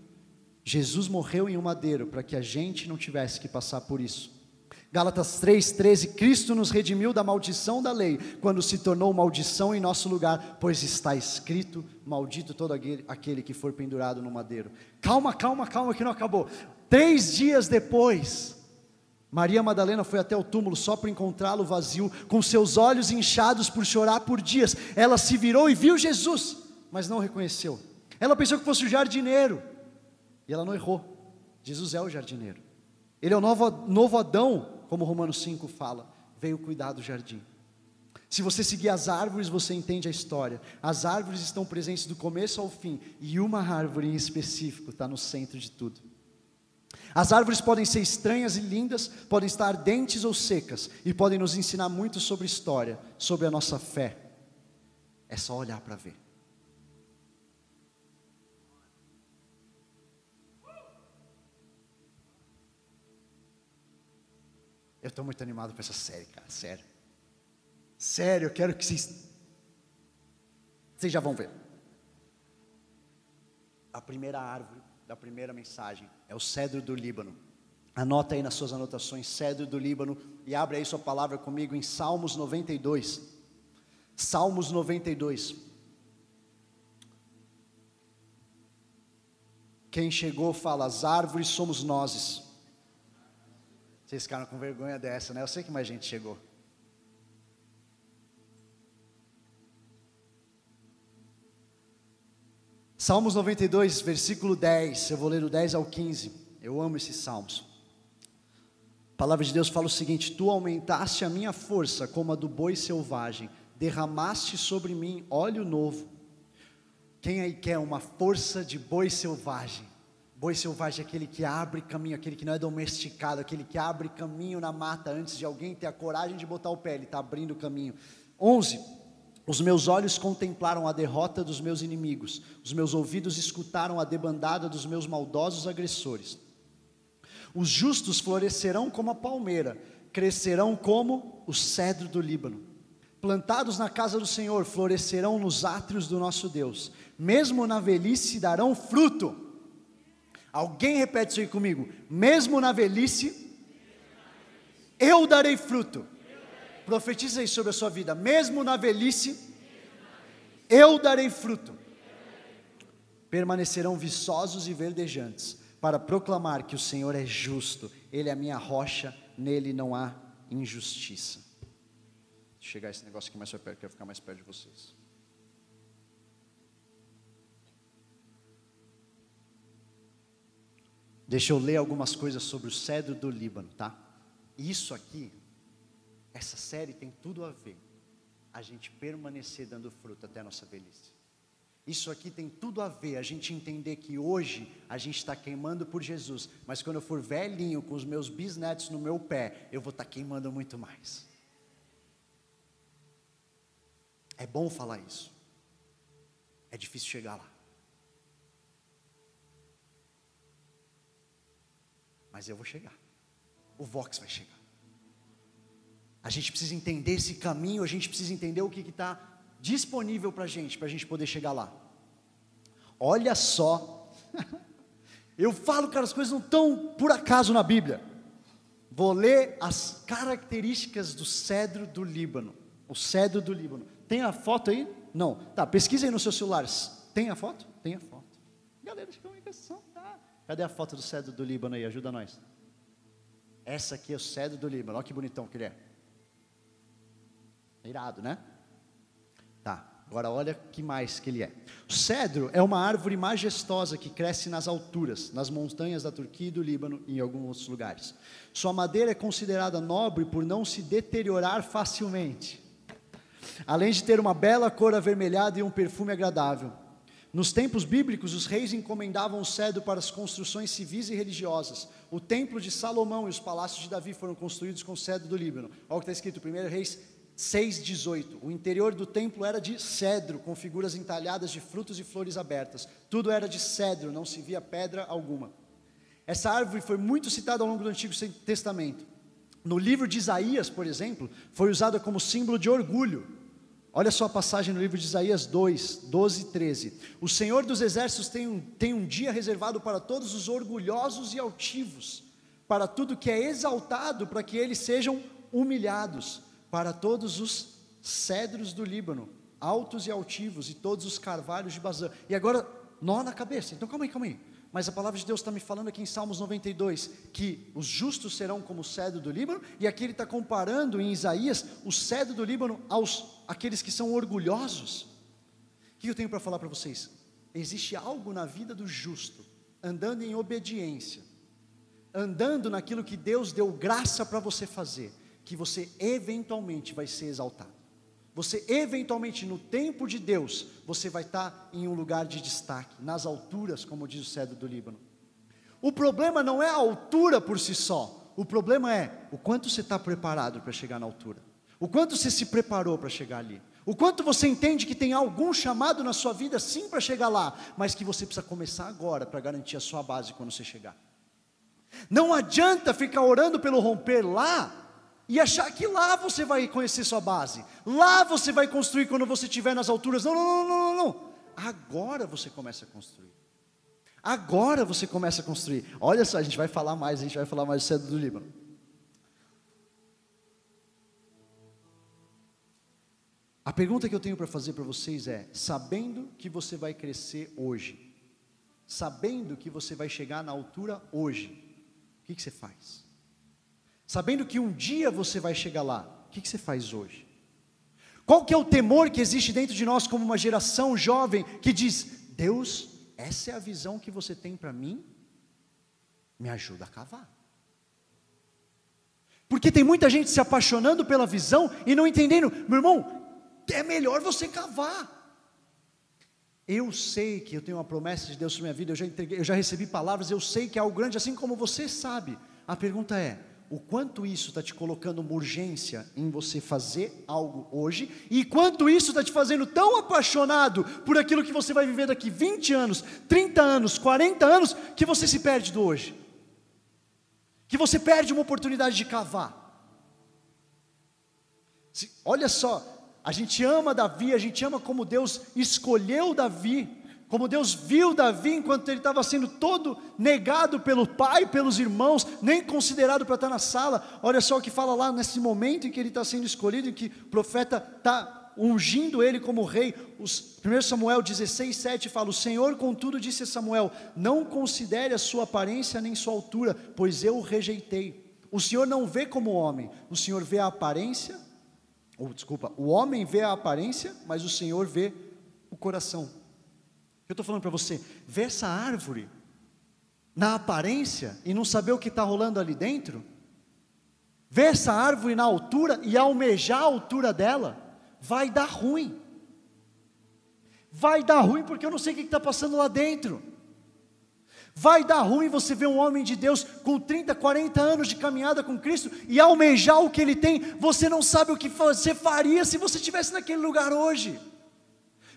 [SPEAKER 1] Jesus morreu em um madeiro para que a gente não tivesse que passar por isso. Gálatas 3,13: Cristo nos redimiu da maldição da lei, quando se tornou maldição em nosso lugar, pois está escrito: Maldito todo aquele que for pendurado no madeiro. Calma, calma, calma, que não acabou. Três dias depois, Maria Madalena foi até o túmulo só para encontrá-lo vazio, com seus olhos inchados por chorar por dias. Ela se virou e viu Jesus, mas não reconheceu. Ela pensou que fosse o jardineiro, e ela não errou. Jesus é o jardineiro. Ele é o novo, novo Adão, como Romanos 5 fala, veio cuidar do jardim. Se você seguir as árvores, você entende a história. As árvores estão presentes do começo ao fim, e uma árvore em específico está no centro de tudo. As árvores podem ser estranhas e lindas, podem estar ardentes ou secas, e podem nos ensinar muito sobre história, sobre a nossa fé. É só olhar para ver. Eu estou muito animado com essa série, cara, sério. Sério, eu quero que vocês. Vocês já vão ver. A primeira árvore da primeira mensagem é o cedro do Líbano. Anota aí nas suas anotações, cedro do Líbano, e abre aí sua palavra comigo em Salmos 92. Salmos 92. Quem chegou fala: as árvores somos nós. Vocês ficaram com vergonha dessa, né? Eu sei que mais gente chegou. Salmos 92, versículo 10. Eu vou ler do 10 ao 15. Eu amo esses salmos. A palavra de Deus fala o seguinte: Tu aumentaste a minha força como a do boi selvagem, derramaste sobre mim óleo novo. Quem aí quer uma força de boi selvagem? Boi selvagem é aquele que abre caminho, aquele que não é domesticado, aquele que abre caminho na mata antes de alguém ter a coragem de botar o pé, ele está abrindo o caminho. 11. Os meus olhos contemplaram a derrota dos meus inimigos, os meus ouvidos escutaram a debandada dos meus maldosos agressores. Os justos florescerão como a palmeira, crescerão como o cedro do Líbano. Plantados na casa do Senhor, florescerão nos átrios do nosso Deus. Mesmo na velhice darão fruto Alguém repete isso aí comigo. Mesmo na velhice, eu darei fruto. Profetiza aí sobre a sua vida. Mesmo na velhice, eu darei fruto. Permanecerão viçosos e verdejantes, para proclamar que o Senhor é justo, Ele é a minha rocha, nele não há injustiça. Deixa chegar esse negócio aqui mais perto, quero ficar mais perto de vocês. Deixa eu ler algumas coisas sobre o cedro do Líbano, tá? Isso aqui, essa série tem tudo a ver. A gente permanecer dando fruto até a nossa velhice. Isso aqui tem tudo a ver, a gente entender que hoje a gente está queimando por Jesus, mas quando eu for velhinho com os meus bisnetos no meu pé, eu vou estar tá queimando muito mais. É bom falar isso, é difícil chegar lá. Mas eu vou chegar. O Vox vai chegar. A gente precisa entender esse caminho, a gente precisa entender o que está disponível para a gente, para a gente poder chegar lá. Olha só, eu falo, cara, as coisas não estão por acaso na Bíblia. Vou ler as características do cedro do Líbano. O cedro do Líbano. Tem a foto aí? Não. Tá, pesquisa aí nos seus celulares. Tem a foto? Tem a foto. Galera de comunicação. Cadê a foto do cedro do Líbano aí? Ajuda nós. Essa aqui é o cedro do Líbano. Olha que bonitão que ele é. Irado, né? Tá. Agora olha que mais que ele é. O cedro é uma árvore majestosa que cresce nas alturas, nas montanhas da Turquia e do Líbano e em alguns outros lugares. Sua madeira é considerada nobre por não se deteriorar facilmente. Além de ter uma bela cor avermelhada e um perfume agradável. Nos tempos bíblicos, os reis encomendavam o cedro para as construções civis e religiosas. O templo de Salomão e os palácios de Davi foram construídos com cedro do Líbano. Olha o que está escrito, 1 Reis 6,18. O interior do templo era de cedro, com figuras entalhadas de frutos e flores abertas. Tudo era de cedro, não se via pedra alguma. Essa árvore foi muito citada ao longo do Antigo Testamento. No livro de Isaías, por exemplo, foi usada como símbolo de orgulho. Olha só a passagem no livro de Isaías 2, 12 e 13. O Senhor dos Exércitos tem um, tem um dia reservado para todos os orgulhosos e altivos, para tudo que é exaltado, para que eles sejam humilhados, para todos os cedros do Líbano, altos e altivos, e todos os carvalhos de Bazã. E agora, nó na cabeça. Então calma aí, calma aí. Mas a palavra de Deus está me falando aqui em Salmos 92 que os justos serão como o cedro do Líbano, e aqui ele está comparando em Isaías o cedro do Líbano aos aqueles que são orgulhosos. O que eu tenho para falar para vocês? Existe algo na vida do justo, andando em obediência, andando naquilo que Deus deu graça para você fazer, que você eventualmente vai ser exaltado. Você eventualmente no tempo de Deus, você vai estar em um lugar de destaque, nas alturas, como diz o cedro do Líbano. O problema não é a altura por si só, o problema é o quanto você está preparado para chegar na altura, o quanto você se preparou para chegar ali, o quanto você entende que tem algum chamado na sua vida sim para chegar lá, mas que você precisa começar agora para garantir a sua base quando você chegar. Não adianta ficar orando pelo romper lá e achar que lá você vai conhecer sua base, lá você vai construir quando você estiver nas alturas. Não, não, não, não, não. Agora você começa a construir. Agora você começa a construir. Olha só, a gente vai falar mais, a gente vai falar mais cedo do Líbano. A pergunta que eu tenho para fazer para vocês é: sabendo que você vai crescer hoje, sabendo que você vai chegar na altura hoje, o que, que você faz? Sabendo que um dia você vai chegar lá, o que, você faz hoje? Qual que é o temor que existe dentro de nós como uma geração jovem que diz: Deus, essa é a visão que você tem para mim? Me ajuda a cavar. Porque tem muita gente se apaixonando pela visão e não entendendo, meu irmão, é melhor você cavar. Eu sei que eu tenho uma promessa de Deus sobre minha vida, eu já, entreguei, eu já recebi palavras, eu sei que é algo grande, assim como você sabe. A pergunta é: o quanto isso está te colocando uma urgência em você fazer algo hoje, e quanto isso está te fazendo tão apaixonado por aquilo que você vai viver daqui 20 anos, 30 anos, 40 anos, que você se perde do hoje, que você perde uma oportunidade de cavar. Olha só, a gente ama Davi, a gente ama como Deus escolheu Davi como Deus viu Davi enquanto ele estava sendo todo negado pelo pai, pelos irmãos, nem considerado para estar na sala. Olha só o que fala lá nesse momento em que ele está sendo escolhido, em que o profeta está ungindo ele como rei. Os, 1 Samuel 16, 7 fala: O Senhor, contudo, disse a Samuel: Não considere a sua aparência nem sua altura, pois eu o rejeitei. O Senhor não vê como homem, o Senhor vê a aparência, ou desculpa, o homem vê a aparência, mas o Senhor vê o coração. Eu estou falando para você, ver essa árvore na aparência e não saber o que está rolando ali dentro, ver essa árvore na altura e almejar a altura dela, vai dar ruim. Vai dar ruim porque eu não sei o que está passando lá dentro. Vai dar ruim você ver um homem de Deus com 30, 40 anos de caminhada com Cristo e almejar o que ele tem, você não sabe o que você faria se você estivesse naquele lugar hoje.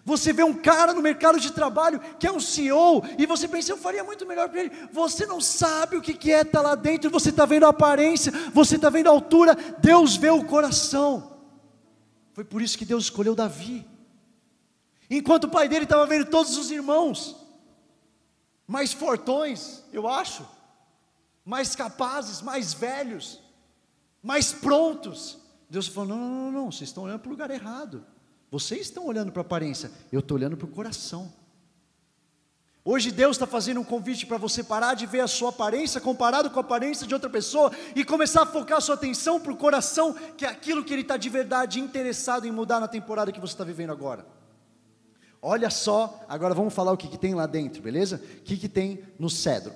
[SPEAKER 1] Você vê um cara no mercado de trabalho que é um CEO e você pensa, eu faria muito melhor para ele. Você não sabe o que é estar tá lá dentro, você está vendo a aparência, você está vendo a altura, Deus vê o coração. Foi por isso que Deus escolheu Davi. Enquanto o pai dele estava vendo todos os irmãos, mais fortões, eu acho, mais capazes, mais velhos, mais prontos. Deus falou: não, não, não, não, vocês estão olhando para o lugar errado. Vocês estão olhando para a aparência, eu estou olhando para o coração. Hoje Deus está fazendo um convite para você parar de ver a sua aparência comparado com a aparência de outra pessoa e começar a focar a sua atenção para o coração, que é aquilo que Ele está de verdade interessado em mudar na temporada que você está vivendo agora. Olha só, agora vamos falar o que, que tem lá dentro, beleza? O que, que tem no cedro.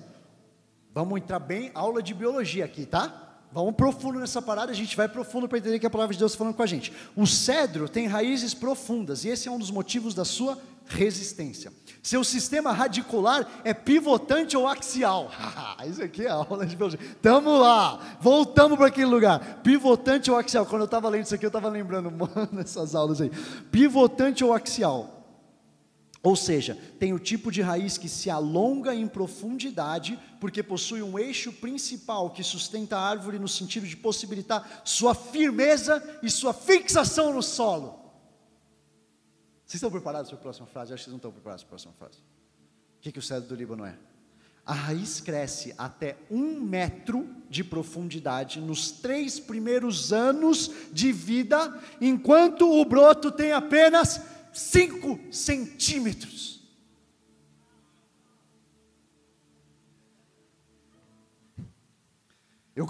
[SPEAKER 1] Vamos entrar bem, aula de biologia aqui, tá? Vamos profundo nessa parada, a gente vai profundo para entender que a palavra de Deus está falando com a gente. O cedro tem raízes profundas e esse é um dos motivos da sua resistência. Seu sistema radicular é pivotante ou axial. isso aqui é aula de biologia. Tamo lá, voltamos para aquele lugar. Pivotante ou axial. Quando eu estava lendo isso aqui, eu estava lembrando, mano, essas aulas aí. Pivotante ou axial. Ou seja, tem o tipo de raiz que se alonga em profundidade, porque possui um eixo principal que sustenta a árvore no sentido de possibilitar sua firmeza e sua fixação no solo. Vocês estão preparados para a próxima frase? acho que vocês não estão preparados para a próxima frase. O que, que o cedro do Líbano é? A raiz cresce até um metro de profundidade nos três primeiros anos de vida, enquanto o broto tem apenas 5 centímetros. Eu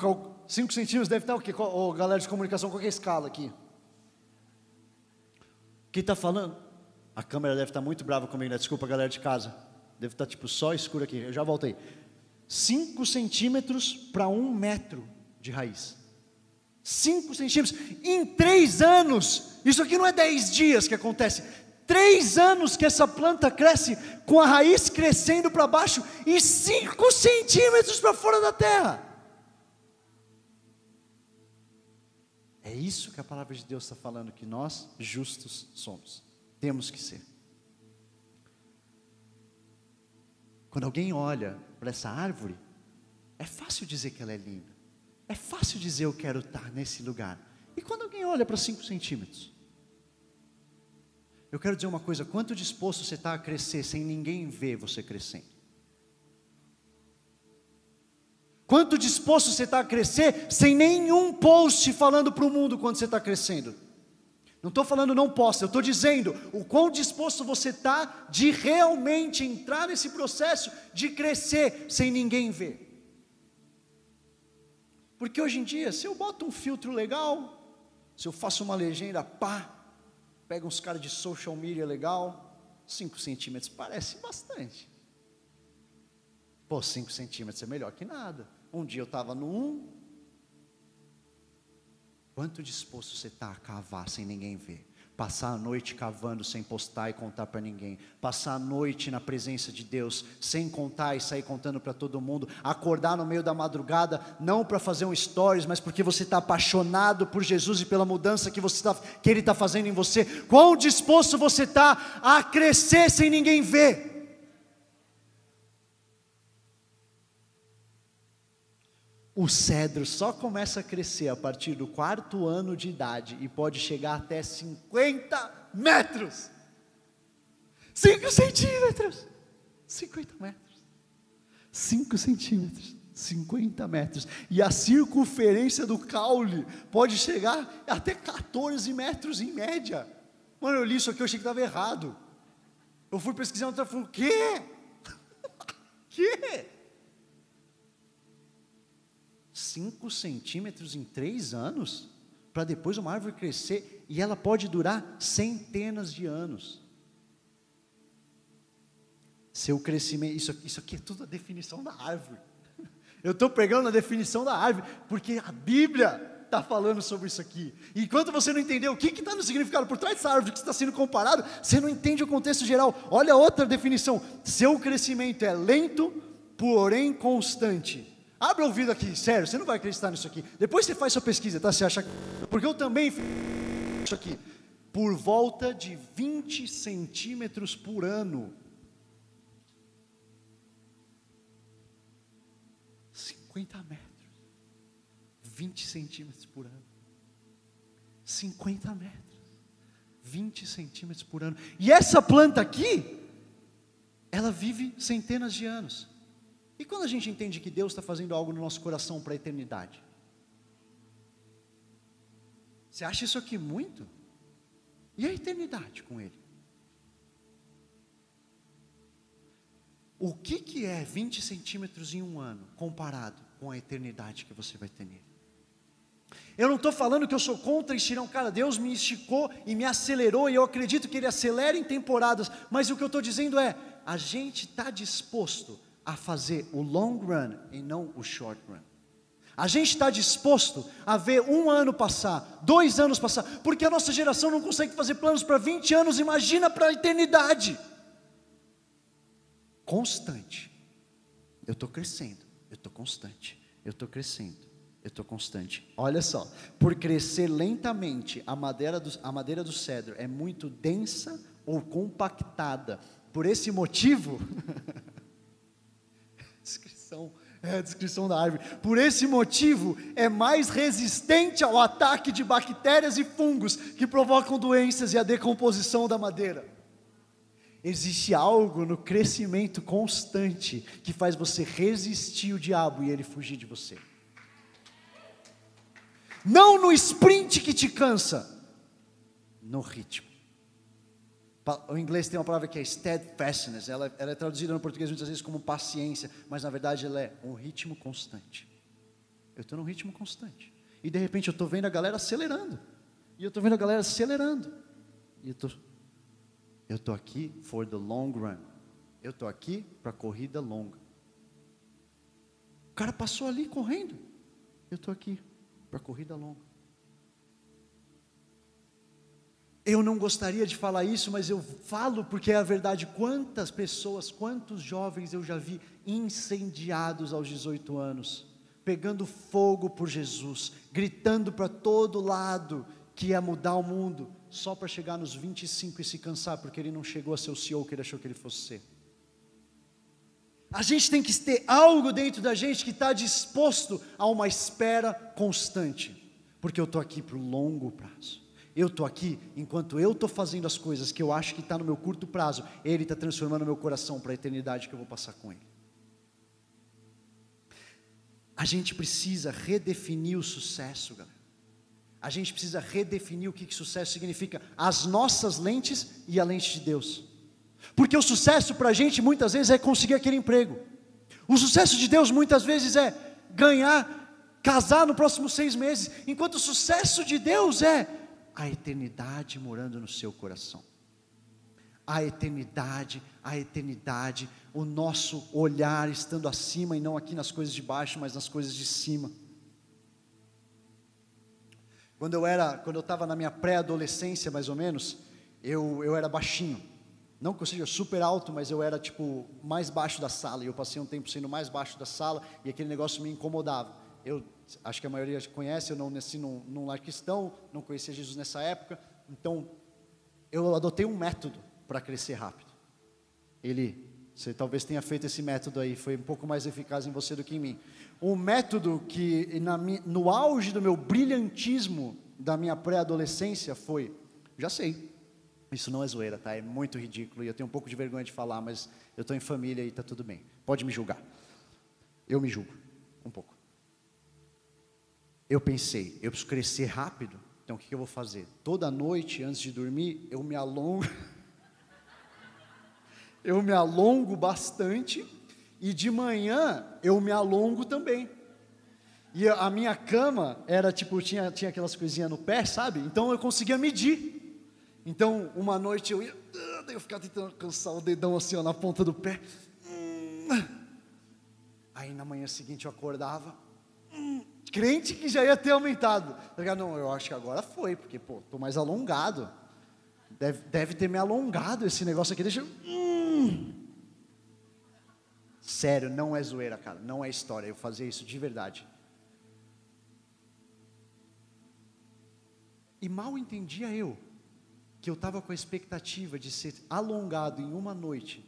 [SPEAKER 1] 5 centímetros deve estar o quê? Oh, galera de comunicação, qual é a escala aqui? Quem está falando? A câmera deve estar muito brava comigo, né? Desculpa, galera de casa. Deve estar tipo só escuro aqui. Eu já voltei. 5 centímetros para um metro de raiz. 5 centímetros. Em três anos, isso aqui não é 10 dias que acontece. Três anos que essa planta cresce, com a raiz crescendo para baixo e 5 centímetros para fora da terra. É isso que a palavra de Deus está falando, que nós, justos, somos. Temos que ser. Quando alguém olha para essa árvore, é fácil dizer que ela é linda. É fácil dizer eu quero estar nesse lugar. E quando alguém olha para 5 centímetros? Eu quero dizer uma coisa: quanto disposto você está a crescer sem ninguém ver você crescendo? Quanto disposto você está a crescer sem nenhum post falando para o mundo quando você está crescendo? Não estou falando não possa, eu estou dizendo o quão disposto você está de realmente entrar nesse processo de crescer sem ninguém ver. Porque hoje em dia, se eu boto um filtro legal, se eu faço uma legenda, pá, pega uns caras de social media legal, 5 centímetros parece bastante. Pô, 5 centímetros é melhor que nada. Um dia eu estava no 1. Um. Quanto disposto você está a cavar sem ninguém ver? Passar a noite cavando sem postar e contar para ninguém. Passar a noite na presença de Deus sem contar e sair contando para todo mundo. Acordar no meio da madrugada, não para fazer um stories, mas porque você está apaixonado por Jesus e pela mudança que, você tá, que Ele está fazendo em você. Quão disposto você está a crescer sem ninguém ver? O cedro só começa a crescer a partir do quarto ano de idade e pode chegar até 50 metros. 5 centímetros. 50 metros. 5 centímetros. 50 metros. E a circunferência do caule pode chegar até 14 metros em média. Mano, eu li isso aqui, eu achei que estava errado. Eu fui pesquisar no telefone, o quê? quê? 5 centímetros em três anos, para depois uma árvore crescer e ela pode durar centenas de anos. Seu crescimento, isso, isso aqui é tudo a definição da árvore. Eu estou pegando a definição da árvore, porque a Bíblia está falando sobre isso aqui. E enquanto você não entender o que está no significado por trás dessa árvore que está sendo comparado, você não entende o contexto geral. Olha outra definição: seu crescimento é lento, porém constante. Abre o ouvido aqui, sério, você não vai acreditar nisso aqui. Depois você faz sua pesquisa, tá? Você acha Porque eu também fiz isso aqui. Por volta de 20 centímetros por ano. 50 metros. 20 centímetros por ano. 50 metros. 20 centímetros por ano. E essa planta aqui, ela vive centenas de anos. E quando a gente entende que Deus está fazendo algo no nosso coração para a eternidade? Você acha isso aqui muito? E a eternidade com Ele? O que, que é 20 centímetros em um ano comparado com a eternidade que você vai ter nele? Eu não estou falando que eu sou contra estirar um cara, Deus me esticou e me acelerou, e eu acredito que Ele acelera em temporadas, mas o que eu estou dizendo é: a gente está disposto a fazer o long run e não o short run. A gente está disposto a ver um ano passar, dois anos passar, porque a nossa geração não consegue fazer planos para 20 anos, imagina para a eternidade. Constante. Eu estou crescendo, eu estou constante, eu estou crescendo, eu estou constante. Olha só, por crescer lentamente, a madeira, do, a madeira do cedro é muito densa ou compactada. Por esse motivo, descrição, é a descrição da árvore. Por esse motivo, é mais resistente ao ataque de bactérias e fungos que provocam doenças e a decomposição da madeira. Existe algo no crescimento constante que faz você resistir o diabo e ele fugir de você. Não no sprint que te cansa, no ritmo. O inglês tem uma palavra que é steadfastness, ela, ela é traduzida no português muitas vezes como paciência, mas na verdade ela é um ritmo constante. Eu estou num ritmo constante. E de repente eu estou vendo a galera acelerando. E eu estou vendo a galera acelerando. E eu tô, estou aqui for the long run. Eu estou aqui para a corrida longa. cara passou ali correndo. Eu estou aqui para corrida longa. Eu não gostaria de falar isso, mas eu falo porque é a verdade. Quantas pessoas, quantos jovens eu já vi incendiados aos 18 anos, pegando fogo por Jesus, gritando para todo lado que ia mudar o mundo, só para chegar nos 25 e se cansar, porque ele não chegou a ser o CEO que ele achou que ele fosse ser. A gente tem que ter algo dentro da gente que está disposto a uma espera constante, porque eu estou aqui para o longo prazo. Eu estou aqui enquanto eu estou fazendo as coisas que eu acho que está no meu curto prazo, Ele está transformando meu coração para a eternidade que eu vou passar com Ele. A gente precisa redefinir o sucesso, galera. A gente precisa redefinir o que, que sucesso significa, as nossas lentes e a lente de Deus. Porque o sucesso para a gente muitas vezes é conseguir aquele emprego. O sucesso de Deus muitas vezes é ganhar, casar no próximo seis meses. Enquanto o sucesso de Deus é a eternidade morando no seu coração. A eternidade, a eternidade, o nosso olhar estando acima e não aqui nas coisas de baixo, mas nas coisas de cima. Quando eu era, quando eu estava na minha pré-adolescência, mais ou menos, eu, eu era baixinho. Não que eu seja super alto, mas eu era tipo mais baixo da sala. E eu passei um tempo sendo mais baixo da sala e aquele negócio me incomodava. Eu acho que a maioria conhece, eu não nasci num, num lar cristão, não conhecia Jesus nessa época. Então, eu adotei um método para crescer rápido. Ele, você talvez tenha feito esse método aí, foi um pouco mais eficaz em você do que em mim. Um método que na, no auge do meu brilhantismo da minha pré-adolescência foi, já sei, isso não é zoeira, tá? É muito ridículo e eu tenho um pouco de vergonha de falar, mas eu estou em família e está tudo bem. Pode me julgar. Eu me julgo, um pouco. Eu pensei, eu preciso crescer rápido, então o que eu vou fazer? Toda noite, antes de dormir, eu me alongo. eu me alongo bastante e de manhã eu me alongo também. E a minha cama era tipo, tinha, tinha aquelas coisinhas no pé, sabe? Então eu conseguia medir. Então, uma noite eu ia, eu ficava tentando alcançar o dedão assim ó, na ponta do pé. Hum. Aí na manhã seguinte eu acordava, hum, crente que já ia ter aumentado. Eu não, eu acho que agora foi, porque pô, tô mais alongado. Deve, deve ter me alongado esse negócio aqui. Deixa eu. Hum. Sério, não é zoeira, cara, não é história. Eu fazia isso de verdade. E mal entendia eu que eu estava com a expectativa de ser alongado em uma noite,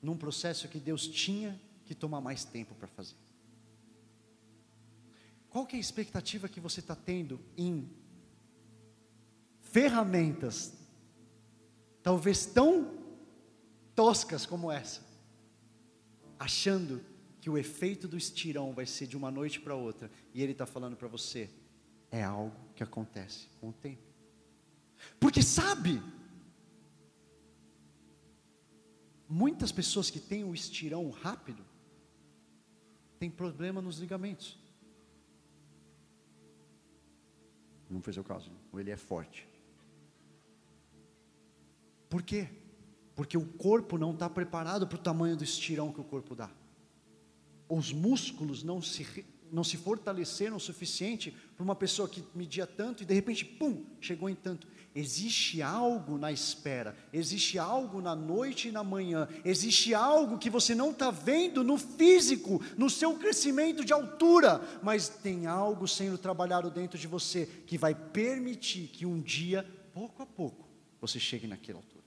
[SPEAKER 1] num processo que Deus tinha que tomar mais tempo para fazer. Qual que é a expectativa que você está tendo em ferramentas, talvez tão toscas como essa, achando que o efeito do estirão vai ser de uma noite para outra, e Ele está falando para você, é algo que acontece com o tempo. Porque sabe, muitas pessoas que têm o estirão rápido têm problema nos ligamentos. Não foi seu caso, ou ele é forte. Por quê? Porque o corpo não está preparado para o tamanho do estirão que o corpo dá. Os músculos não se não se fortaleceram o suficiente para uma pessoa que media tanto e de repente, pum, chegou em tanto. Existe algo na espera, existe algo na noite e na manhã, existe algo que você não está vendo no físico, no seu crescimento de altura, mas tem algo sendo trabalhado dentro de você que vai permitir que um dia, pouco a pouco, você chegue naquela altura.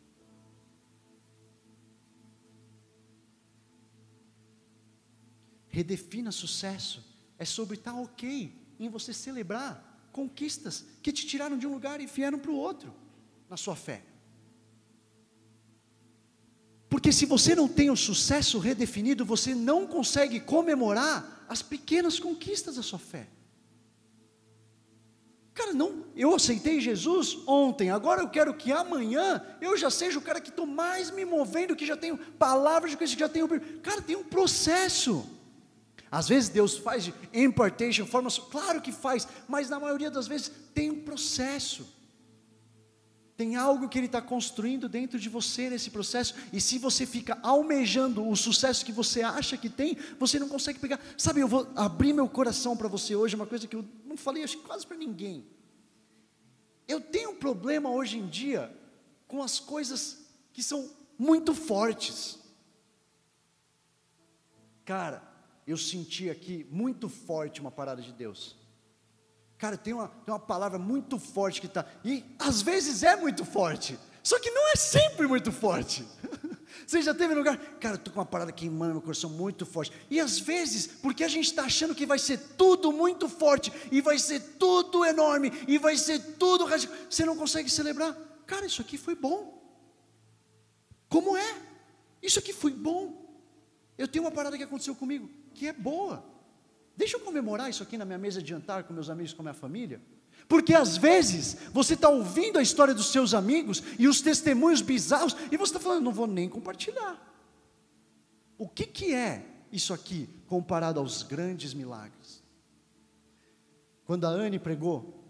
[SPEAKER 1] Redefina sucesso é sobre estar ok em você celebrar conquistas que te tiraram de um lugar e vieram para o outro na sua fé. Porque se você não tem o sucesso redefinido, você não consegue comemorar as pequenas conquistas da sua fé. Cara, não, eu aceitei Jesus ontem, agora eu quero que amanhã eu já seja o cara que estou mais me movendo, que já tenho palavras de que já tenho. Cara, tem um processo. Às vezes Deus faz de impartation, forma, claro que faz, mas na maioria das vezes tem um processo. Tem algo que Ele está construindo dentro de você nesse processo, e se você fica almejando o sucesso que você acha que tem, você não consegue pegar. Sabe, eu vou abrir meu coração para você hoje, uma coisa que eu não falei acho, quase para ninguém. Eu tenho um problema hoje em dia com as coisas que são muito fortes. Cara, eu senti aqui muito forte uma parada de Deus. Cara, tem uma, tem uma palavra muito forte que está. E às vezes é muito forte. Só que não é sempre muito forte. Você já teve lugar, cara, estou com uma parada queimando meu coração muito forte. E às vezes, porque a gente está achando que vai ser tudo muito forte, e vai ser tudo enorme, e vai ser tudo radical, você não consegue celebrar. Cara, isso aqui foi bom. Como é? Isso aqui foi bom. Eu tenho uma parada que aconteceu comigo, que é boa. Deixa eu comemorar isso aqui na minha mesa de jantar com meus amigos, com minha família. Porque às vezes você está ouvindo a história dos seus amigos e os testemunhos bizarros, e você está falando, não vou nem compartilhar. O que, que é isso aqui comparado aos grandes milagres? Quando a Anne pregou,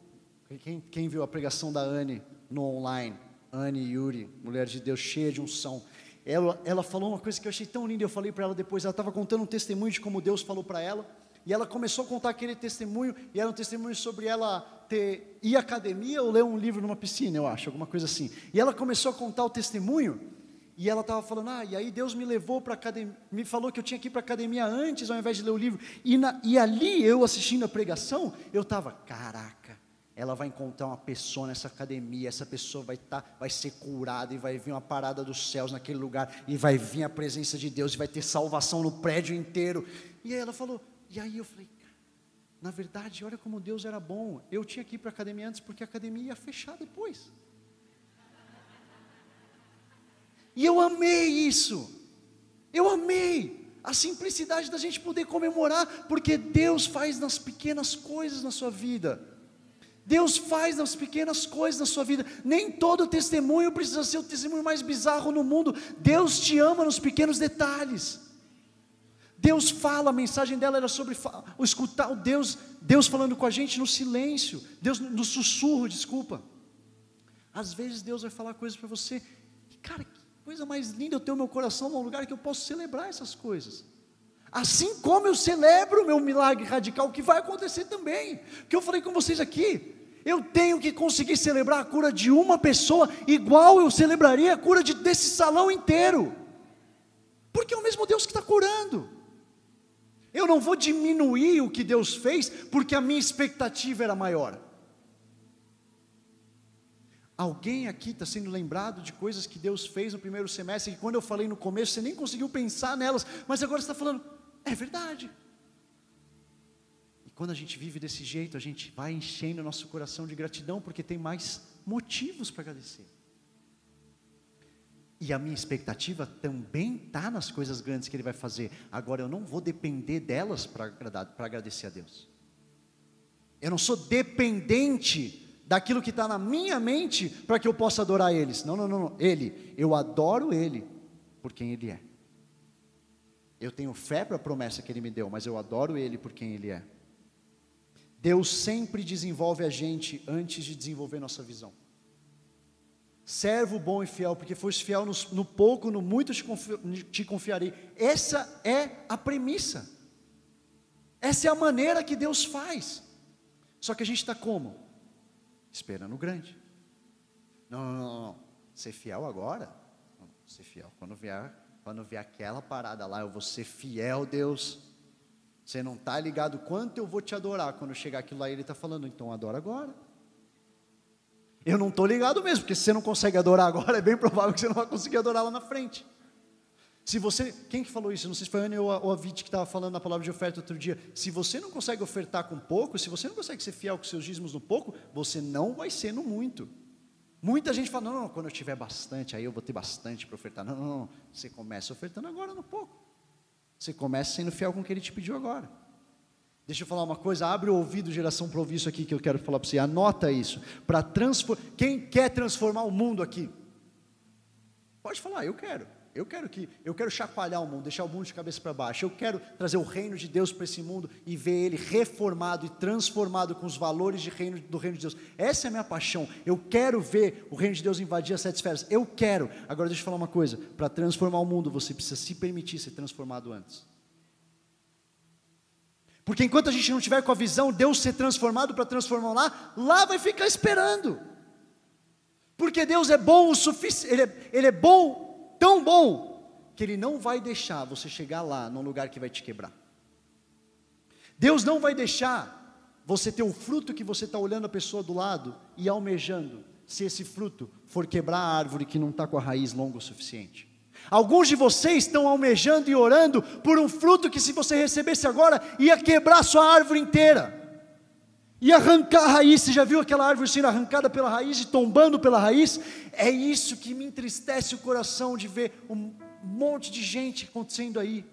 [SPEAKER 1] quem, quem viu a pregação da Anne no online? Anne Yuri, mulher de Deus cheia de unção. Ela, ela falou uma coisa que eu achei tão linda, eu falei para ela depois, ela estava contando um testemunho de como Deus falou para ela, e ela começou a contar aquele testemunho, e era um testemunho sobre ela ter ir à academia ou ler um livro numa piscina, eu acho, alguma coisa assim. E ela começou a contar o testemunho, e ela estava falando, ah, e aí Deus me levou para academia, me falou que eu tinha que ir para academia antes, ao invés de ler o livro. E, na, e ali, eu assistindo a pregação, eu estava, caraca, ela vai encontrar uma pessoa nessa academia, essa pessoa vai, tá, vai ser curada e vai vir uma parada dos céus naquele lugar, e vai vir a presença de Deus, e vai ter salvação no prédio inteiro. E aí ela falou, e aí eu falei, na verdade, olha como Deus era bom. Eu tinha que ir para a academia antes porque a academia ia fechar depois. E eu amei isso. Eu amei a simplicidade da gente poder comemorar, porque Deus faz nas pequenas coisas na sua vida. Deus faz nas pequenas coisas na sua vida. Nem todo testemunho precisa ser o testemunho mais bizarro no mundo. Deus te ama nos pequenos detalhes. Deus fala, a mensagem dela era sobre o escutar o Deus, Deus falando com a gente no silêncio, Deus no sussurro, desculpa. Às vezes Deus vai falar coisas para você, cara, que coisa mais linda eu ter o meu coração num lugar que eu posso celebrar essas coisas. Assim como eu celebro o meu milagre radical, que vai acontecer também. Que eu falei com vocês aqui, eu tenho que conseguir celebrar a cura de uma pessoa, igual eu celebraria a cura de, desse salão inteiro. Porque é o mesmo Deus que está curando. Eu não vou diminuir o que Deus fez, porque a minha expectativa era maior. Alguém aqui está sendo lembrado de coisas que Deus fez no primeiro semestre, que quando eu falei no começo, você nem conseguiu pensar nelas, mas agora você está falando, é verdade. E quando a gente vive desse jeito, a gente vai enchendo o nosso coração de gratidão, porque tem mais motivos para agradecer. E a minha expectativa também está nas coisas grandes que Ele vai fazer. Agora eu não vou depender delas para agradecer a Deus. Eu não sou dependente daquilo que está na minha mente para que eu possa adorar eles. Não, não, não, não. Ele, eu adoro Ele por quem Ele é. Eu tenho fé para a promessa que Ele me deu, mas eu adoro Ele por quem Ele é. Deus sempre desenvolve a gente antes de desenvolver nossa visão. Servo bom e fiel, porque foste fiel no, no pouco, no muito te, confi, te confiarei. Essa é a premissa. Essa é a maneira que Deus faz. Só que a gente está como? Esperando o grande. Não, não, não, não. Ser fiel agora? Ser fiel. Quando vier quando ver aquela parada lá, eu vou ser fiel, Deus. Você não está ligado quanto eu vou te adorar. Quando chegar aquilo lá, ele está falando, então adora agora. Eu não estou ligado mesmo, porque se você não consegue adorar agora, é bem provável que você não vai conseguir adorar lá na frente. Se você, quem que falou isso? Não sei se foi a Ana ou a Vite que estava falando na palavra de oferta outro dia. Se você não consegue ofertar com pouco, se você não consegue ser fiel com seus dízimos no pouco, você não vai ser no muito. Muita gente fala, não, não, quando eu tiver bastante, aí eu vou ter bastante para ofertar. Não, não, não, você começa ofertando agora no pouco. Você começa sendo fiel com o que ele te pediu agora. Deixa eu falar uma coisa, abre o ouvido, geração para ouvir isso aqui que eu quero falar para você. Anota isso. Para quem quer transformar o mundo aqui? Pode falar, eu quero. Eu quero que, eu quero chacoalhar o mundo, deixar o mundo de cabeça para baixo. Eu quero trazer o reino de Deus para esse mundo e ver ele reformado e transformado com os valores reino, do reino de Deus. Essa é a minha paixão. Eu quero ver o reino de Deus invadir as sete esferas. Eu quero. Agora deixa eu falar uma coisa. Para transformar o mundo, você precisa se permitir ser transformado antes. Porque enquanto a gente não tiver com a visão Deus ser transformado para transformar lá, lá vai ficar esperando. Porque Deus é bom o suficiente, ele, é, ele é bom, tão bom, que Ele não vai deixar você chegar lá num lugar que vai te quebrar. Deus não vai deixar você ter o fruto que você está olhando a pessoa do lado e almejando, se esse fruto for quebrar a árvore que não está com a raiz longa o suficiente. Alguns de vocês estão almejando e orando por um fruto que, se você recebesse agora, ia quebrar sua árvore inteira, ia arrancar a raiz. Você já viu aquela árvore sendo arrancada pela raiz e tombando pela raiz? É isso que me entristece o coração de ver um monte de gente acontecendo aí.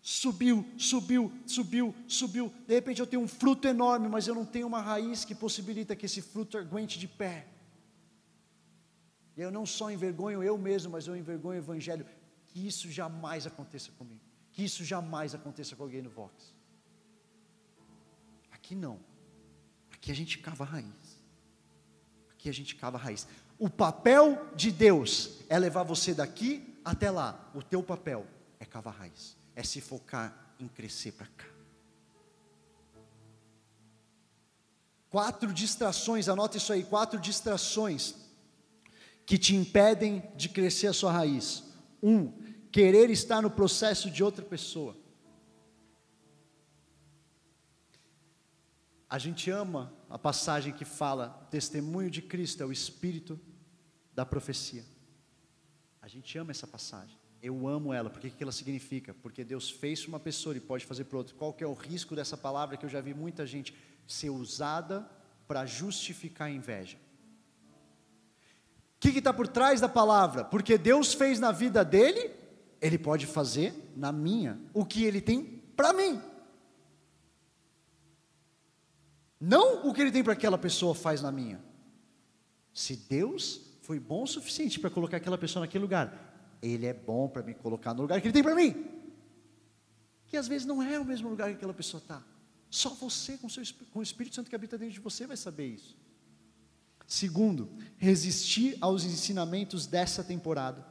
[SPEAKER 1] Subiu, subiu, subiu, subiu. De repente eu tenho um fruto enorme, mas eu não tenho uma raiz que possibilita que esse fruto aguente de pé. E eu não só envergonho eu mesmo, mas eu envergonho o Evangelho. Que isso jamais aconteça comigo. Que isso jamais aconteça com alguém no Vox. Aqui não. Aqui a gente cava a raiz. Aqui a gente cava a raiz. O papel de Deus é levar você daqui até lá. O teu papel é cavar a raiz. É se focar em crescer para cá. Quatro distrações, anota isso aí, quatro distrações que te impedem de crescer a sua raiz. Um, querer estar no processo de outra pessoa. A gente ama a passagem que fala: testemunho de Cristo é o espírito da profecia. A gente ama essa passagem. Eu amo ela. Porque que ela significa? Porque Deus fez uma pessoa e pode fazer para outra. Qual que é o risco dessa palavra que eu já vi muita gente ser usada para justificar a inveja? que está por trás da palavra? Porque Deus fez na vida dele, ele pode fazer na minha o que ele tem para mim. Não o que ele tem para aquela pessoa faz na minha. Se Deus foi bom o suficiente para colocar aquela pessoa naquele lugar, ele é bom para me colocar no lugar que ele tem para mim. Que às vezes não é o mesmo lugar que aquela pessoa está. Só você, com, seu, com o Espírito Santo que habita dentro de você, vai saber isso. Segundo, resistir aos ensinamentos dessa temporada.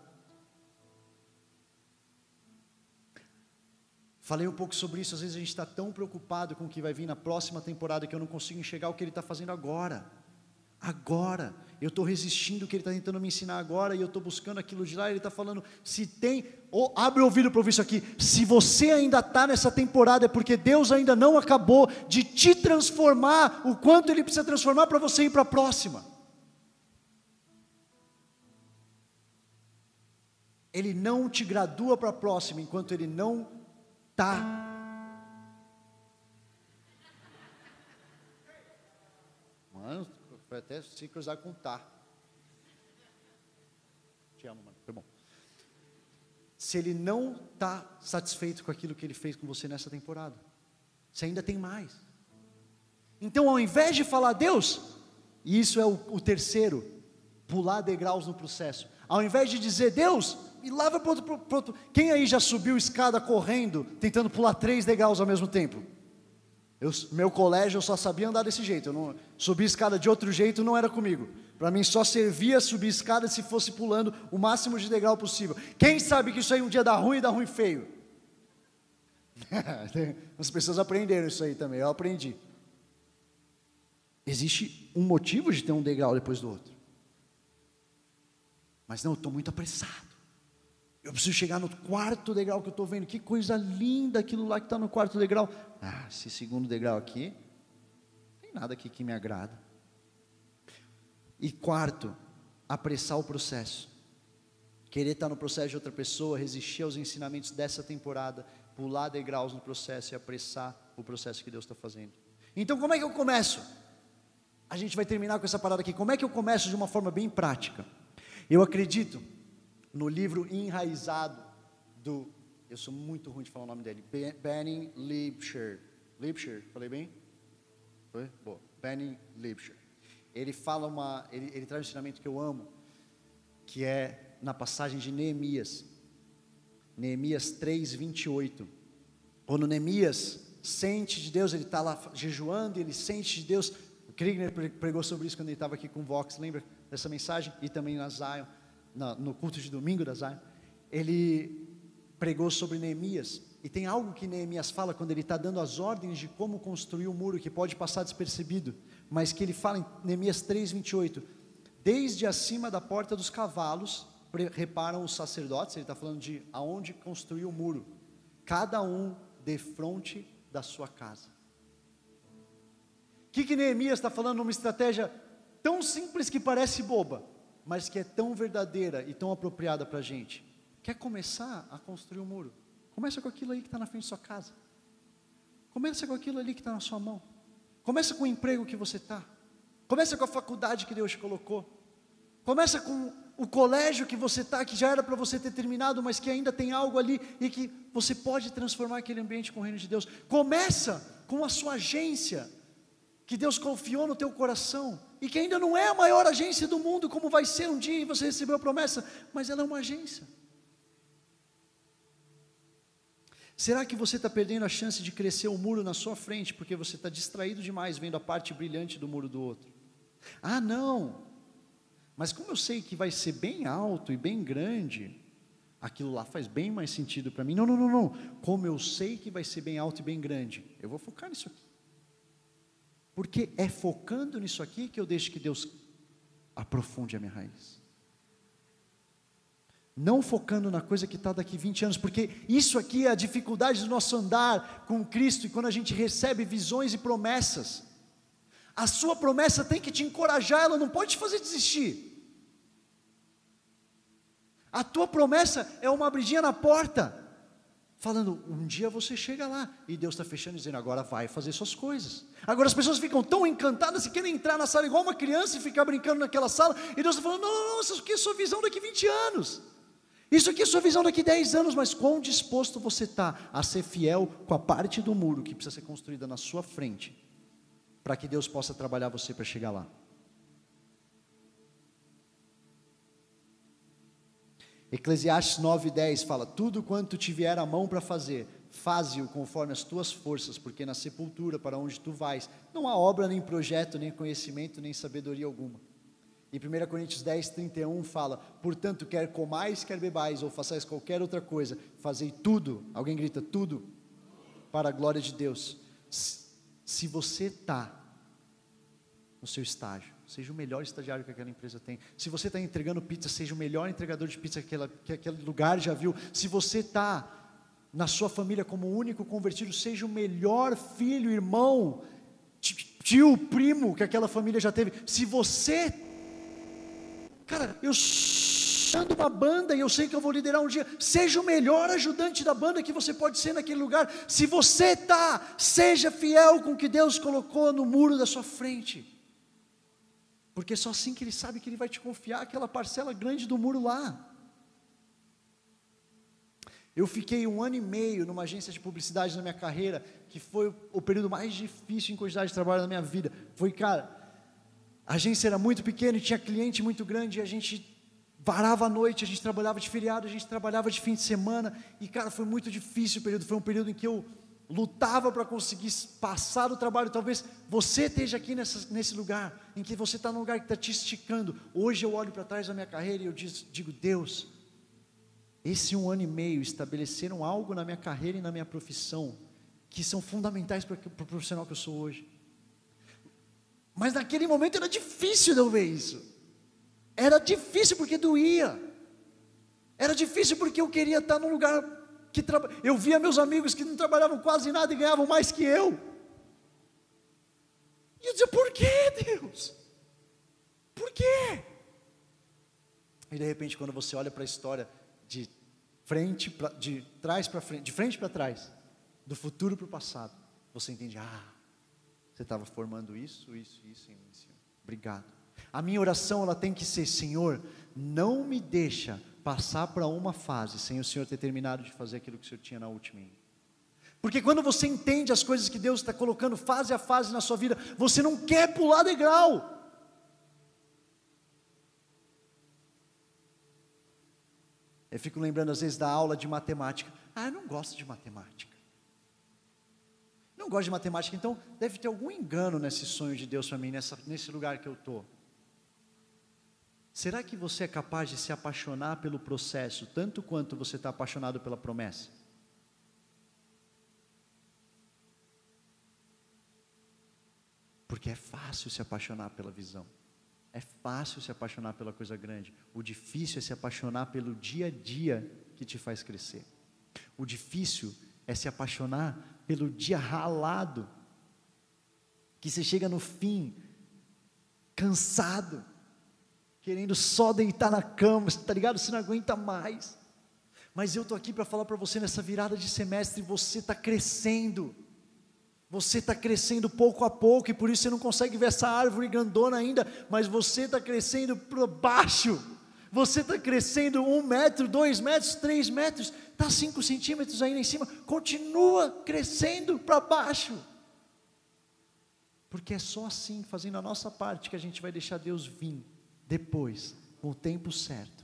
[SPEAKER 1] Falei um pouco sobre isso, às vezes a gente está tão preocupado com o que vai vir na próxima temporada que eu não consigo enxergar o que ele está fazendo agora. Agora, eu estou resistindo o que ele está tentando me ensinar agora e eu estou buscando aquilo de lá. Ele está falando: se tem, ou, abre o ouvido para ouvir isso aqui. Se você ainda está nessa temporada, é porque Deus ainda não acabou de te transformar o quanto Ele precisa transformar para você ir para a próxima. Ele não te gradua para a próxima enquanto ele não está. Mano, foi até se cruzar com tá. Te amo, mano. Foi bom. Se ele não está satisfeito com aquilo que ele fez com você nessa temporada, você ainda tem mais. Então, ao invés de falar Deus, e isso é o, o terceiro, pular degraus no processo. Ao invés de dizer Deus, e lava para outro, para outro. Quem aí já subiu escada correndo, tentando pular três degraus ao mesmo tempo? Eu, meu colégio eu só sabia andar desse jeito. Eu não subir escada de outro jeito não era comigo. Para mim só servia subir escada se fosse pulando o máximo de degrau possível. Quem sabe que isso aí um dia dá ruim e dá ruim feio? As pessoas aprenderam isso aí também. Eu aprendi. Existe um motivo de ter um degrau depois do outro. Mas não, eu estou muito apressado. Eu preciso chegar no quarto degrau que eu estou vendo. Que coisa linda aquilo lá que está no quarto degrau. Ah, esse segundo degrau aqui, não tem nada aqui que me agrada. E quarto, apressar o processo. Querer estar no processo de outra pessoa, resistir aos ensinamentos dessa temporada, pular degraus no processo e apressar o processo que Deus está fazendo. Então, como é que eu começo? A gente vai terminar com essa parada aqui. Como é que eu começo de uma forma bem prática? Eu acredito no livro Enraizado do, eu sou muito ruim de falar o nome dele, Benny Liebscher. Liebscher, falei bem? Foi? Boa. Benny Liebscher. Ele fala uma, ele, ele traz um ensinamento que eu amo, que é na passagem de Neemias. Neemias 3, 28. Quando Neemias sente de Deus, ele está lá jejuando, ele sente de Deus. O Kriegner pregou sobre isso quando ele estava aqui com o Vox, lembra dessa mensagem? E também na Zion, no culto de domingo da Zion. Ele pregou sobre Neemias. E tem algo que Neemias fala quando ele está dando as ordens de como construir o muro, que pode passar despercebido, mas que ele fala em Neemias 3, 28. Desde acima da porta dos cavalos, reparam os sacerdotes, ele está falando de aonde construir o muro, cada um de frente da sua casa. O que, que Neemias está falando numa estratégia tão simples que parece boba, mas que é tão verdadeira e tão apropriada para a gente? Quer começar a construir um muro? Começa com aquilo aí que está na frente da sua casa. Começa com aquilo ali que está na sua mão. Começa com o emprego que você está. Começa com a faculdade que Deus te colocou. Começa com o colégio que você está, que já era para você ter terminado, mas que ainda tem algo ali e que você pode transformar aquele ambiente com o reino de Deus. Começa com a sua agência, que Deus confiou no teu coração, e que ainda não é a maior agência do mundo, como vai ser um dia e você recebeu a promessa, mas ela é uma agência. Será que você está perdendo a chance de crescer o um muro na sua frente porque você está distraído demais vendo a parte brilhante do muro do outro? Ah, não, mas como eu sei que vai ser bem alto e bem grande, aquilo lá faz bem mais sentido para mim. Não, não, não, não. Como eu sei que vai ser bem alto e bem grande, eu vou focar nisso aqui. Porque é focando nisso aqui que eu deixo que Deus aprofunde a minha raiz. Não focando na coisa que está daqui 20 anos, porque isso aqui é a dificuldade do nosso andar com Cristo, e quando a gente recebe visões e promessas, a sua promessa tem que te encorajar, ela não pode te fazer desistir. A tua promessa é uma abridinha na porta, falando: um dia você chega lá, e Deus está fechando, dizendo: agora vai fazer suas coisas. Agora as pessoas ficam tão encantadas e querem entrar na sala igual uma criança e ficar brincando naquela sala, e Deus está falando: não, não, não, isso aqui é sua visão daqui 20 anos. Isso aqui é sua visão daqui 10 anos, mas quão disposto você está a ser fiel com a parte do muro que precisa ser construída na sua frente para que Deus possa trabalhar você para chegar lá. Eclesiastes 9:10 fala: Tudo quanto te vier a mão para fazer, faze-o conforme as tuas forças, porque na sepultura para onde tu vais, não há obra, nem projeto, nem conhecimento, nem sabedoria alguma. E 1 Coríntios 10, 31 fala: Portanto, quer comais, quer bebais, ou façais qualquer outra coisa, fazei tudo, alguém grita tudo, para a glória de Deus. Se você está no seu estágio, seja o melhor estagiário que aquela empresa tem. Se você está entregando pizza, seja o melhor entregador de pizza que, aquela, que aquele lugar já viu. Se você está na sua família como único convertido, seja o melhor filho, irmão, tio, primo que aquela família já teve. Se você, cara, eu ando uma banda e eu sei que eu vou liderar um dia. Seja o melhor ajudante da banda que você pode ser naquele lugar. Se você está, seja fiel com o que Deus colocou no muro da sua frente. Porque só assim que Ele sabe que Ele vai te confiar aquela parcela grande do muro lá. Eu fiquei um ano e meio numa agência de publicidade na minha carreira, que foi o período mais difícil em quantidade de trabalho da minha vida. Foi, cara, a agência era muito pequena e tinha cliente muito grande, e a gente varava a noite, a gente trabalhava de feriado, a gente trabalhava de fim de semana, e cara, foi muito difícil o período, foi um período em que eu lutava para conseguir passar o trabalho. Talvez você esteja aqui nessa, nesse lugar, em que você está num lugar que está te esticando. Hoje eu olho para trás da minha carreira e eu digo, Deus, esse um ano e meio estabeleceram algo na minha carreira e na minha profissão que são fundamentais para, para o profissional que eu sou hoje. Mas naquele momento era difícil de eu ver isso. Era difícil porque doía. Era difícil porque eu queria estar num lugar que tra... eu via meus amigos que não trabalhavam quase nada e ganhavam mais que eu. E eu dizia, por que Deus? Por quê? E de repente, quando você olha para a história de frente, pra, de trás para frente, de frente para trás, do futuro para o passado, você entende, ah, você estava formando isso, isso, isso em mim, Senhor. Obrigado. A minha oração ela tem que ser, Senhor, não me deixa passar para uma fase sem o Senhor ter terminado de fazer aquilo que o Senhor tinha na última. Porque quando você entende as coisas que Deus está colocando fase a fase na sua vida, você não quer pular degrau. Eu fico lembrando às vezes da aula de matemática. Ah, eu não gosto de matemática. Não gosto de matemática, então deve ter algum engano nesse sonho de Deus para mim, nessa, nesse lugar que eu estou. Será que você é capaz de se apaixonar pelo processo, tanto quanto você está apaixonado pela promessa? Porque é fácil se apaixonar pela visão. É fácil se apaixonar pela coisa grande. O difícil é se apaixonar pelo dia a dia que te faz crescer. O difícil é se apaixonar pelo dia ralado, que você chega no fim, cansado, querendo só deitar na cama, está ligado? Você não aguenta mais. Mas eu estou aqui para falar para você nessa virada de semestre, você está crescendo. Você está crescendo pouco a pouco e por isso você não consegue ver essa árvore grandona ainda, mas você está crescendo para baixo. Você está crescendo um metro, dois metros, três metros, está cinco centímetros ainda em cima, continua crescendo para baixo. Porque é só assim, fazendo a nossa parte, que a gente vai deixar Deus vir depois, com o tempo certo,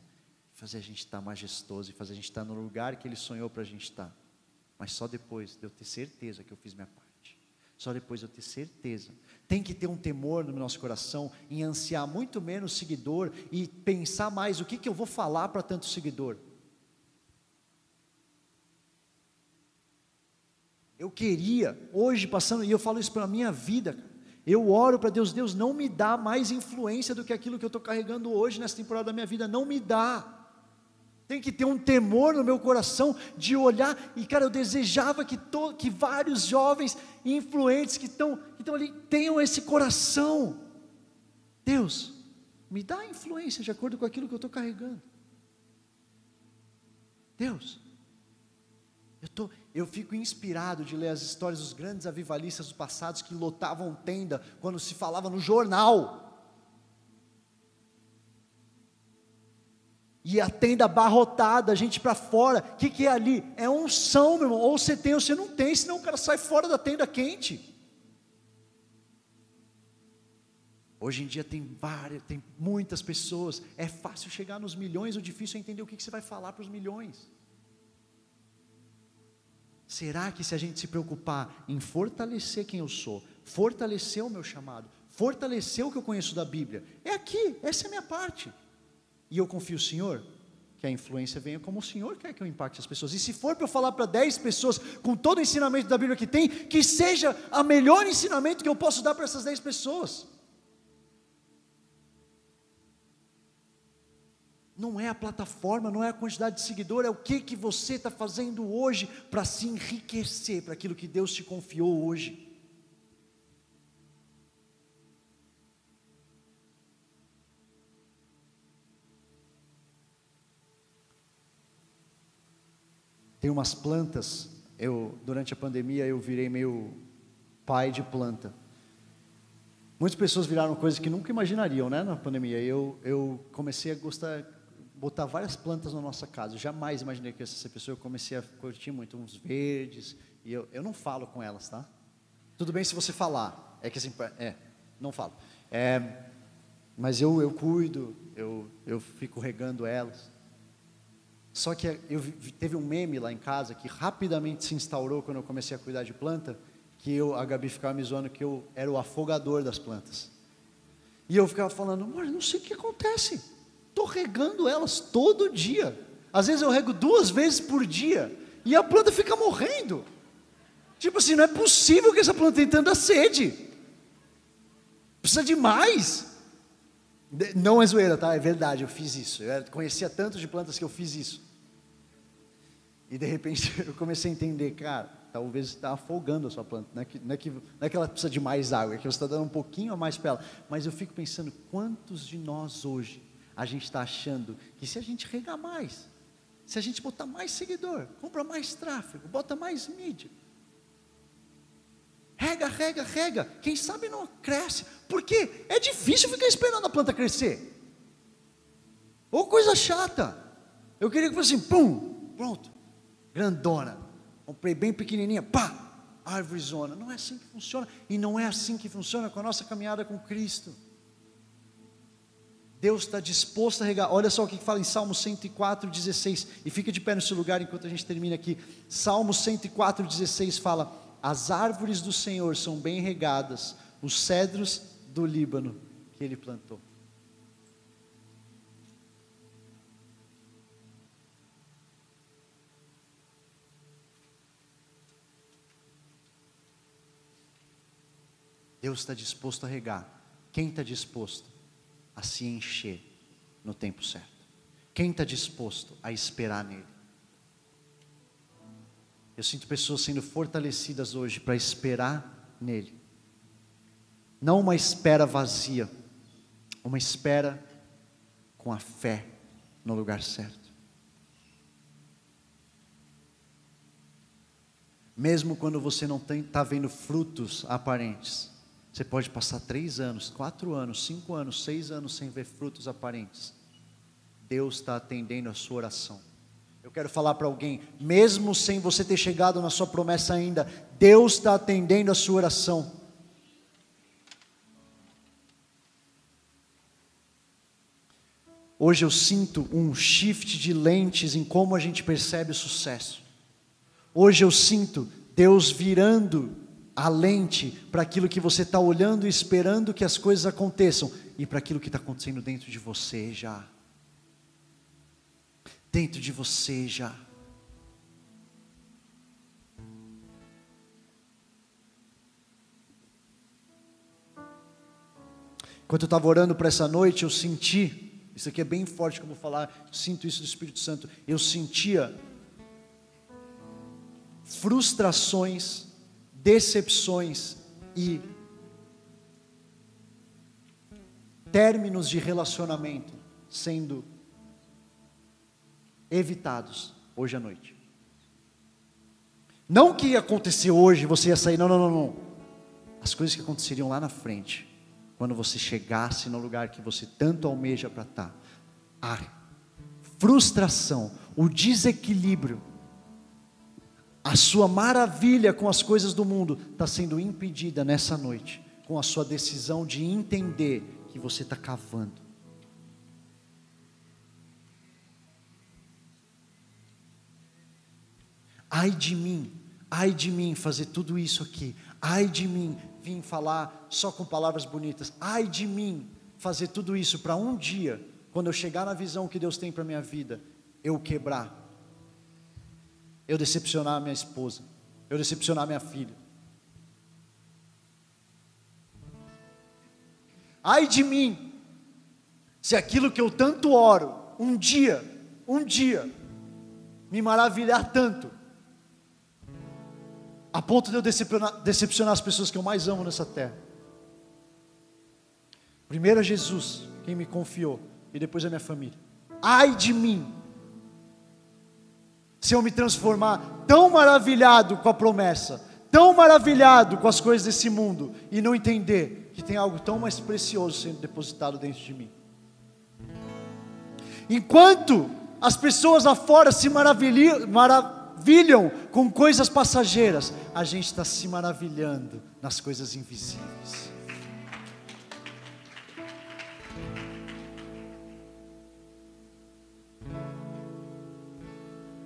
[SPEAKER 1] fazer a gente estar majestoso e fazer a gente estar no lugar que Ele sonhou para a gente estar. Mas só depois de eu ter certeza que eu fiz minha parte. Só depois eu ter certeza. Tem que ter um temor no nosso coração em ansiar muito menos seguidor e pensar mais o que, que eu vou falar para tanto seguidor. Eu queria, hoje passando, e eu falo isso para a minha vida, eu oro para Deus, Deus não me dá mais influência do que aquilo que eu estou carregando hoje nessa temporada da minha vida, não me dá. Tem que ter um temor no meu coração de olhar, e cara, eu desejava que, to, que vários jovens influentes que estão que ali tenham esse coração. Deus, me dá influência de acordo com aquilo que eu estou carregando. Deus, eu, tô, eu fico inspirado de ler as histórias dos grandes avivalistas dos passados que lotavam tenda quando se falava no jornal. E a tenda abarrotada, a gente para fora. O que, que é ali? É unção, meu irmão. Ou você tem ou você não tem, senão o cara sai fora da tenda quente. Hoje em dia tem várias, tem muitas pessoas. É fácil chegar nos milhões, o difícil é entender o que, que você vai falar para os milhões. Será que se a gente se preocupar em fortalecer quem eu sou, fortalecer o meu chamado, fortalecer o que eu conheço da Bíblia, é aqui, essa é a minha parte. E eu confio no Senhor, que a influência venha como o Senhor quer que eu impacte as pessoas. E se for para eu falar para 10 pessoas, com todo o ensinamento da Bíblia que tem, que seja o melhor ensinamento que eu posso dar para essas 10 pessoas. Não é a plataforma, não é a quantidade de seguidor, é o que, que você está fazendo hoje para se enriquecer para aquilo que Deus te confiou hoje. Tem umas plantas, eu durante a pandemia eu virei meio pai de planta. Muitas pessoas viraram coisas que nunca imaginariam, né, na pandemia. Eu eu comecei a gostar botar várias plantas na nossa casa. Eu jamais imaginei que essa pessoa eu comecei a curtir muito uns verdes e eu, eu não falo com elas, tá? Tudo bem se você falar. É que assim, é, não falo. É, mas eu eu cuido, eu eu fico regando elas. Só que eu teve um meme lá em casa que rapidamente se instaurou quando eu comecei a cuidar de planta, que eu, a Gabi ficava me zoando que eu era o afogador das plantas. E eu ficava falando, mas não sei o que acontece. Estou regando elas todo dia. Às vezes eu rego duas vezes por dia. E a planta fica morrendo. Tipo assim, não é possível que essa planta tenha tanta sede. Precisa de mais. Não é zoeira, tá? É verdade, eu fiz isso. Eu conhecia tantos de plantas que eu fiz isso. E de repente eu comecei a entender, cara, talvez está afogando a sua planta. Não é, que, não, é que, não é que ela precisa de mais água, é que você está dando um pouquinho a mais para ela. Mas eu fico pensando, quantos de nós hoje a gente está achando que se a gente regar mais, se a gente botar mais seguidor, compra mais tráfego, bota mais mídia, Rega, rega, rega. Quem sabe não cresce. Porque é difícil ficar esperando a planta crescer. Ou coisa chata. Eu queria que fosse assim, pum, pronto. Grandona. Comprei bem pequenininha, pá, árvore zona. Não é assim que funciona. E não é assim que funciona com a nossa caminhada com Cristo. Deus está disposto a regar. Olha só o que fala em Salmo 104, 16. E fica de pé seu lugar enquanto a gente termina aqui. Salmo 104, 16 fala: As árvores do Senhor são bem regadas, os cedros do Líbano que ele plantou. Deus está disposto a regar. Quem está disposto a se encher no tempo certo? Quem está disposto a esperar nele? Eu sinto pessoas sendo fortalecidas hoje para esperar nele. Não uma espera vazia, uma espera com a fé no lugar certo. Mesmo quando você não está vendo frutos aparentes, você pode passar três anos, quatro anos, cinco anos, seis anos sem ver frutos aparentes. Deus está atendendo a sua oração. Eu quero falar para alguém, mesmo sem você ter chegado na sua promessa ainda, Deus está atendendo a sua oração. Hoje eu sinto um shift de lentes em como a gente percebe o sucesso. Hoje eu sinto Deus virando a lente para aquilo que você está olhando e esperando que as coisas aconteçam, e para aquilo que está acontecendo dentro de você já. Dentro de você já. Enquanto eu estava orando para essa noite, eu senti, isso aqui é bem forte como falar, sinto isso do Espírito Santo, eu sentia frustrações decepções e términos de relacionamento sendo evitados hoje à noite. Não que ia acontecer hoje, você ia sair, não, não, não, não. As coisas que aconteceriam lá na frente, quando você chegasse no lugar que você tanto almeja para estar. A frustração, o desequilíbrio a sua maravilha com as coisas do mundo está sendo impedida nessa noite, com a sua decisão de entender que você está cavando. Ai de mim, ai de mim fazer tudo isso aqui, ai de mim vir falar só com palavras bonitas, ai de mim fazer tudo isso para um dia, quando eu chegar na visão que Deus tem para minha vida, eu quebrar eu decepcionar minha esposa, eu decepcionar minha filha. Ai de mim, se aquilo que eu tanto oro, um dia, um dia, me maravilhar tanto, a ponto de eu decepcionar, decepcionar as pessoas que eu mais amo nessa terra. Primeiro é Jesus, quem me confiou, e depois a minha família. Ai de mim, se eu me transformar tão maravilhado com a promessa, tão maravilhado com as coisas desse mundo, e não entender que tem algo tão mais precioso sendo depositado dentro de mim. Enquanto as pessoas lá fora se maravilham, maravilham com coisas passageiras, a gente está se maravilhando nas coisas invisíveis.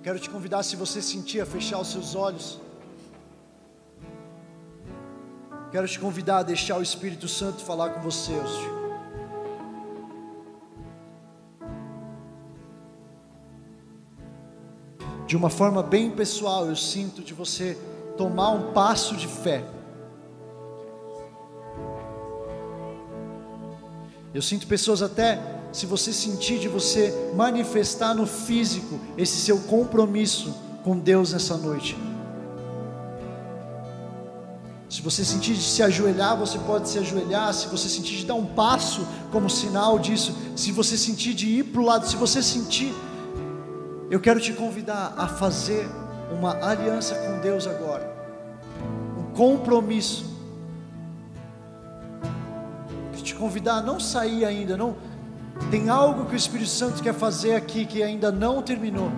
[SPEAKER 1] Quero te convidar, se você sentir, a fechar os seus olhos. Quero te convidar a deixar o Espírito Santo falar com você, Senhor. De uma forma bem pessoal, eu sinto de você tomar um passo de fé. Eu sinto pessoas até se você sentir de você manifestar no físico esse seu compromisso com Deus nessa noite. Se você sentir de se ajoelhar, você pode se ajoelhar. Se você sentir de dar um passo como sinal disso, se você sentir de ir para o lado, se você sentir, eu quero te convidar a fazer uma aliança com Deus agora, um compromisso. Quero te convidar a não sair ainda, não tem algo que o Espírito Santo quer fazer aqui que ainda não terminou.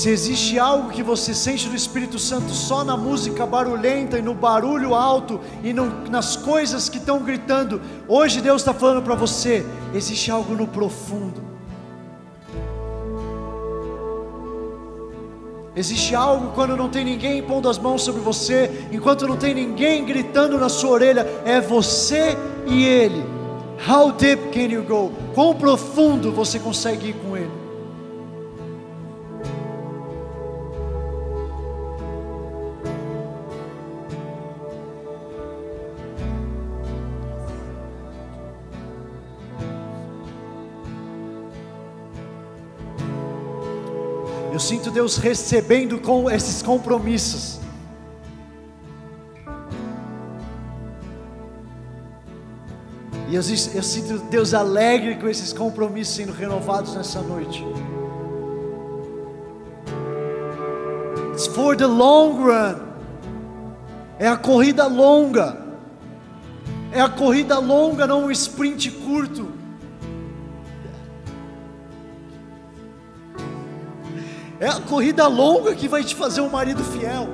[SPEAKER 1] Se existe algo que você sente do Espírito Santo só na música barulhenta e no barulho alto e no, nas coisas que estão gritando, hoje Deus está falando para você: existe algo no profundo. Existe algo quando não tem ninguém pondo as mãos sobre você, enquanto não tem ninguém gritando na sua orelha, é você e Ele. How deep can you go? Quão profundo você consegue ir com Ele? Sinto Deus recebendo com esses compromissos. E eu, eu, sinto Deus alegre com esses compromissos sendo renovados nessa noite. It's for the long run. É a corrida longa. É a corrida longa, não um sprint curto. É a corrida longa que vai te fazer um marido fiel.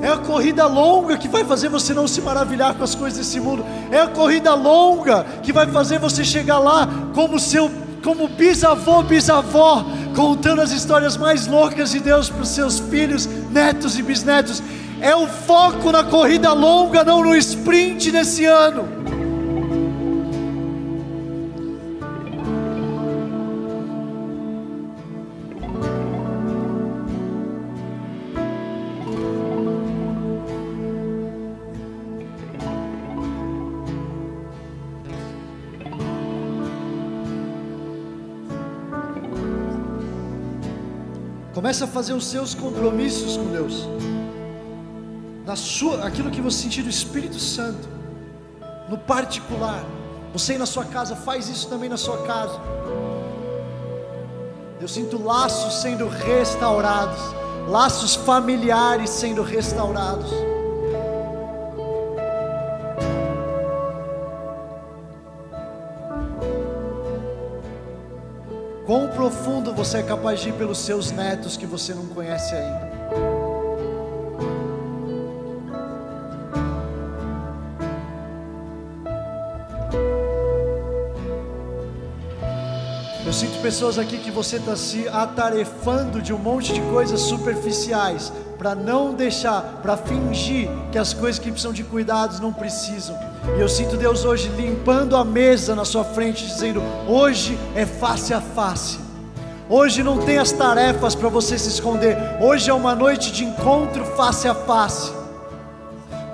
[SPEAKER 1] É a corrida longa que vai fazer você não se maravilhar com as coisas desse mundo. É a corrida longa que vai fazer você chegar lá como seu como bisavô, bisavó, contando as histórias mais loucas de Deus para os seus filhos, netos e bisnetos. É o foco na corrida longa, não no sprint desse ano. Comece a fazer os seus compromissos com Deus. Na sua, aquilo que você sentir do Espírito Santo, no particular. Você na sua casa faz isso também na sua casa. Eu sinto laços sendo restaurados, laços familiares sendo restaurados. Você é capaz de ir pelos seus netos que você não conhece ainda? Eu sinto pessoas aqui que você está se atarefando de um monte de coisas superficiais para não deixar, para fingir que as coisas que precisam de cuidados não precisam. E eu sinto Deus hoje limpando a mesa na sua frente, dizendo: hoje é face a face. Hoje não tem as tarefas para você se esconder. Hoje é uma noite de encontro face a face.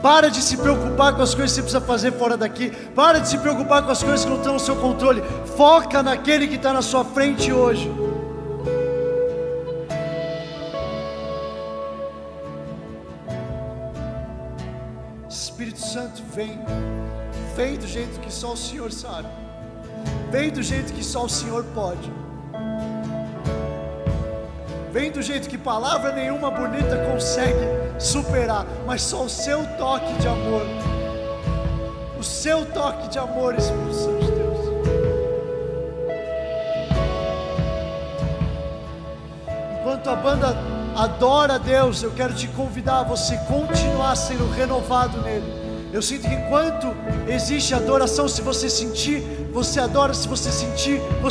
[SPEAKER 1] Para de se preocupar com as coisas que você precisa fazer fora daqui. Para de se preocupar com as coisas que não estão no seu controle. Foca naquele que está na sua frente hoje. Espírito Santo, vem. Vem do jeito que só o Senhor sabe. Vem do jeito que só o Senhor pode. Vem do jeito que palavra nenhuma bonita consegue superar, mas só o seu toque de amor. O seu toque de amor, Espírito Santo de Deus. Enquanto a banda adora a Deus, eu quero te convidar a você continuar sendo renovado nele. Eu sinto que enquanto existe adoração, se você sentir, você adora, se você sentir, você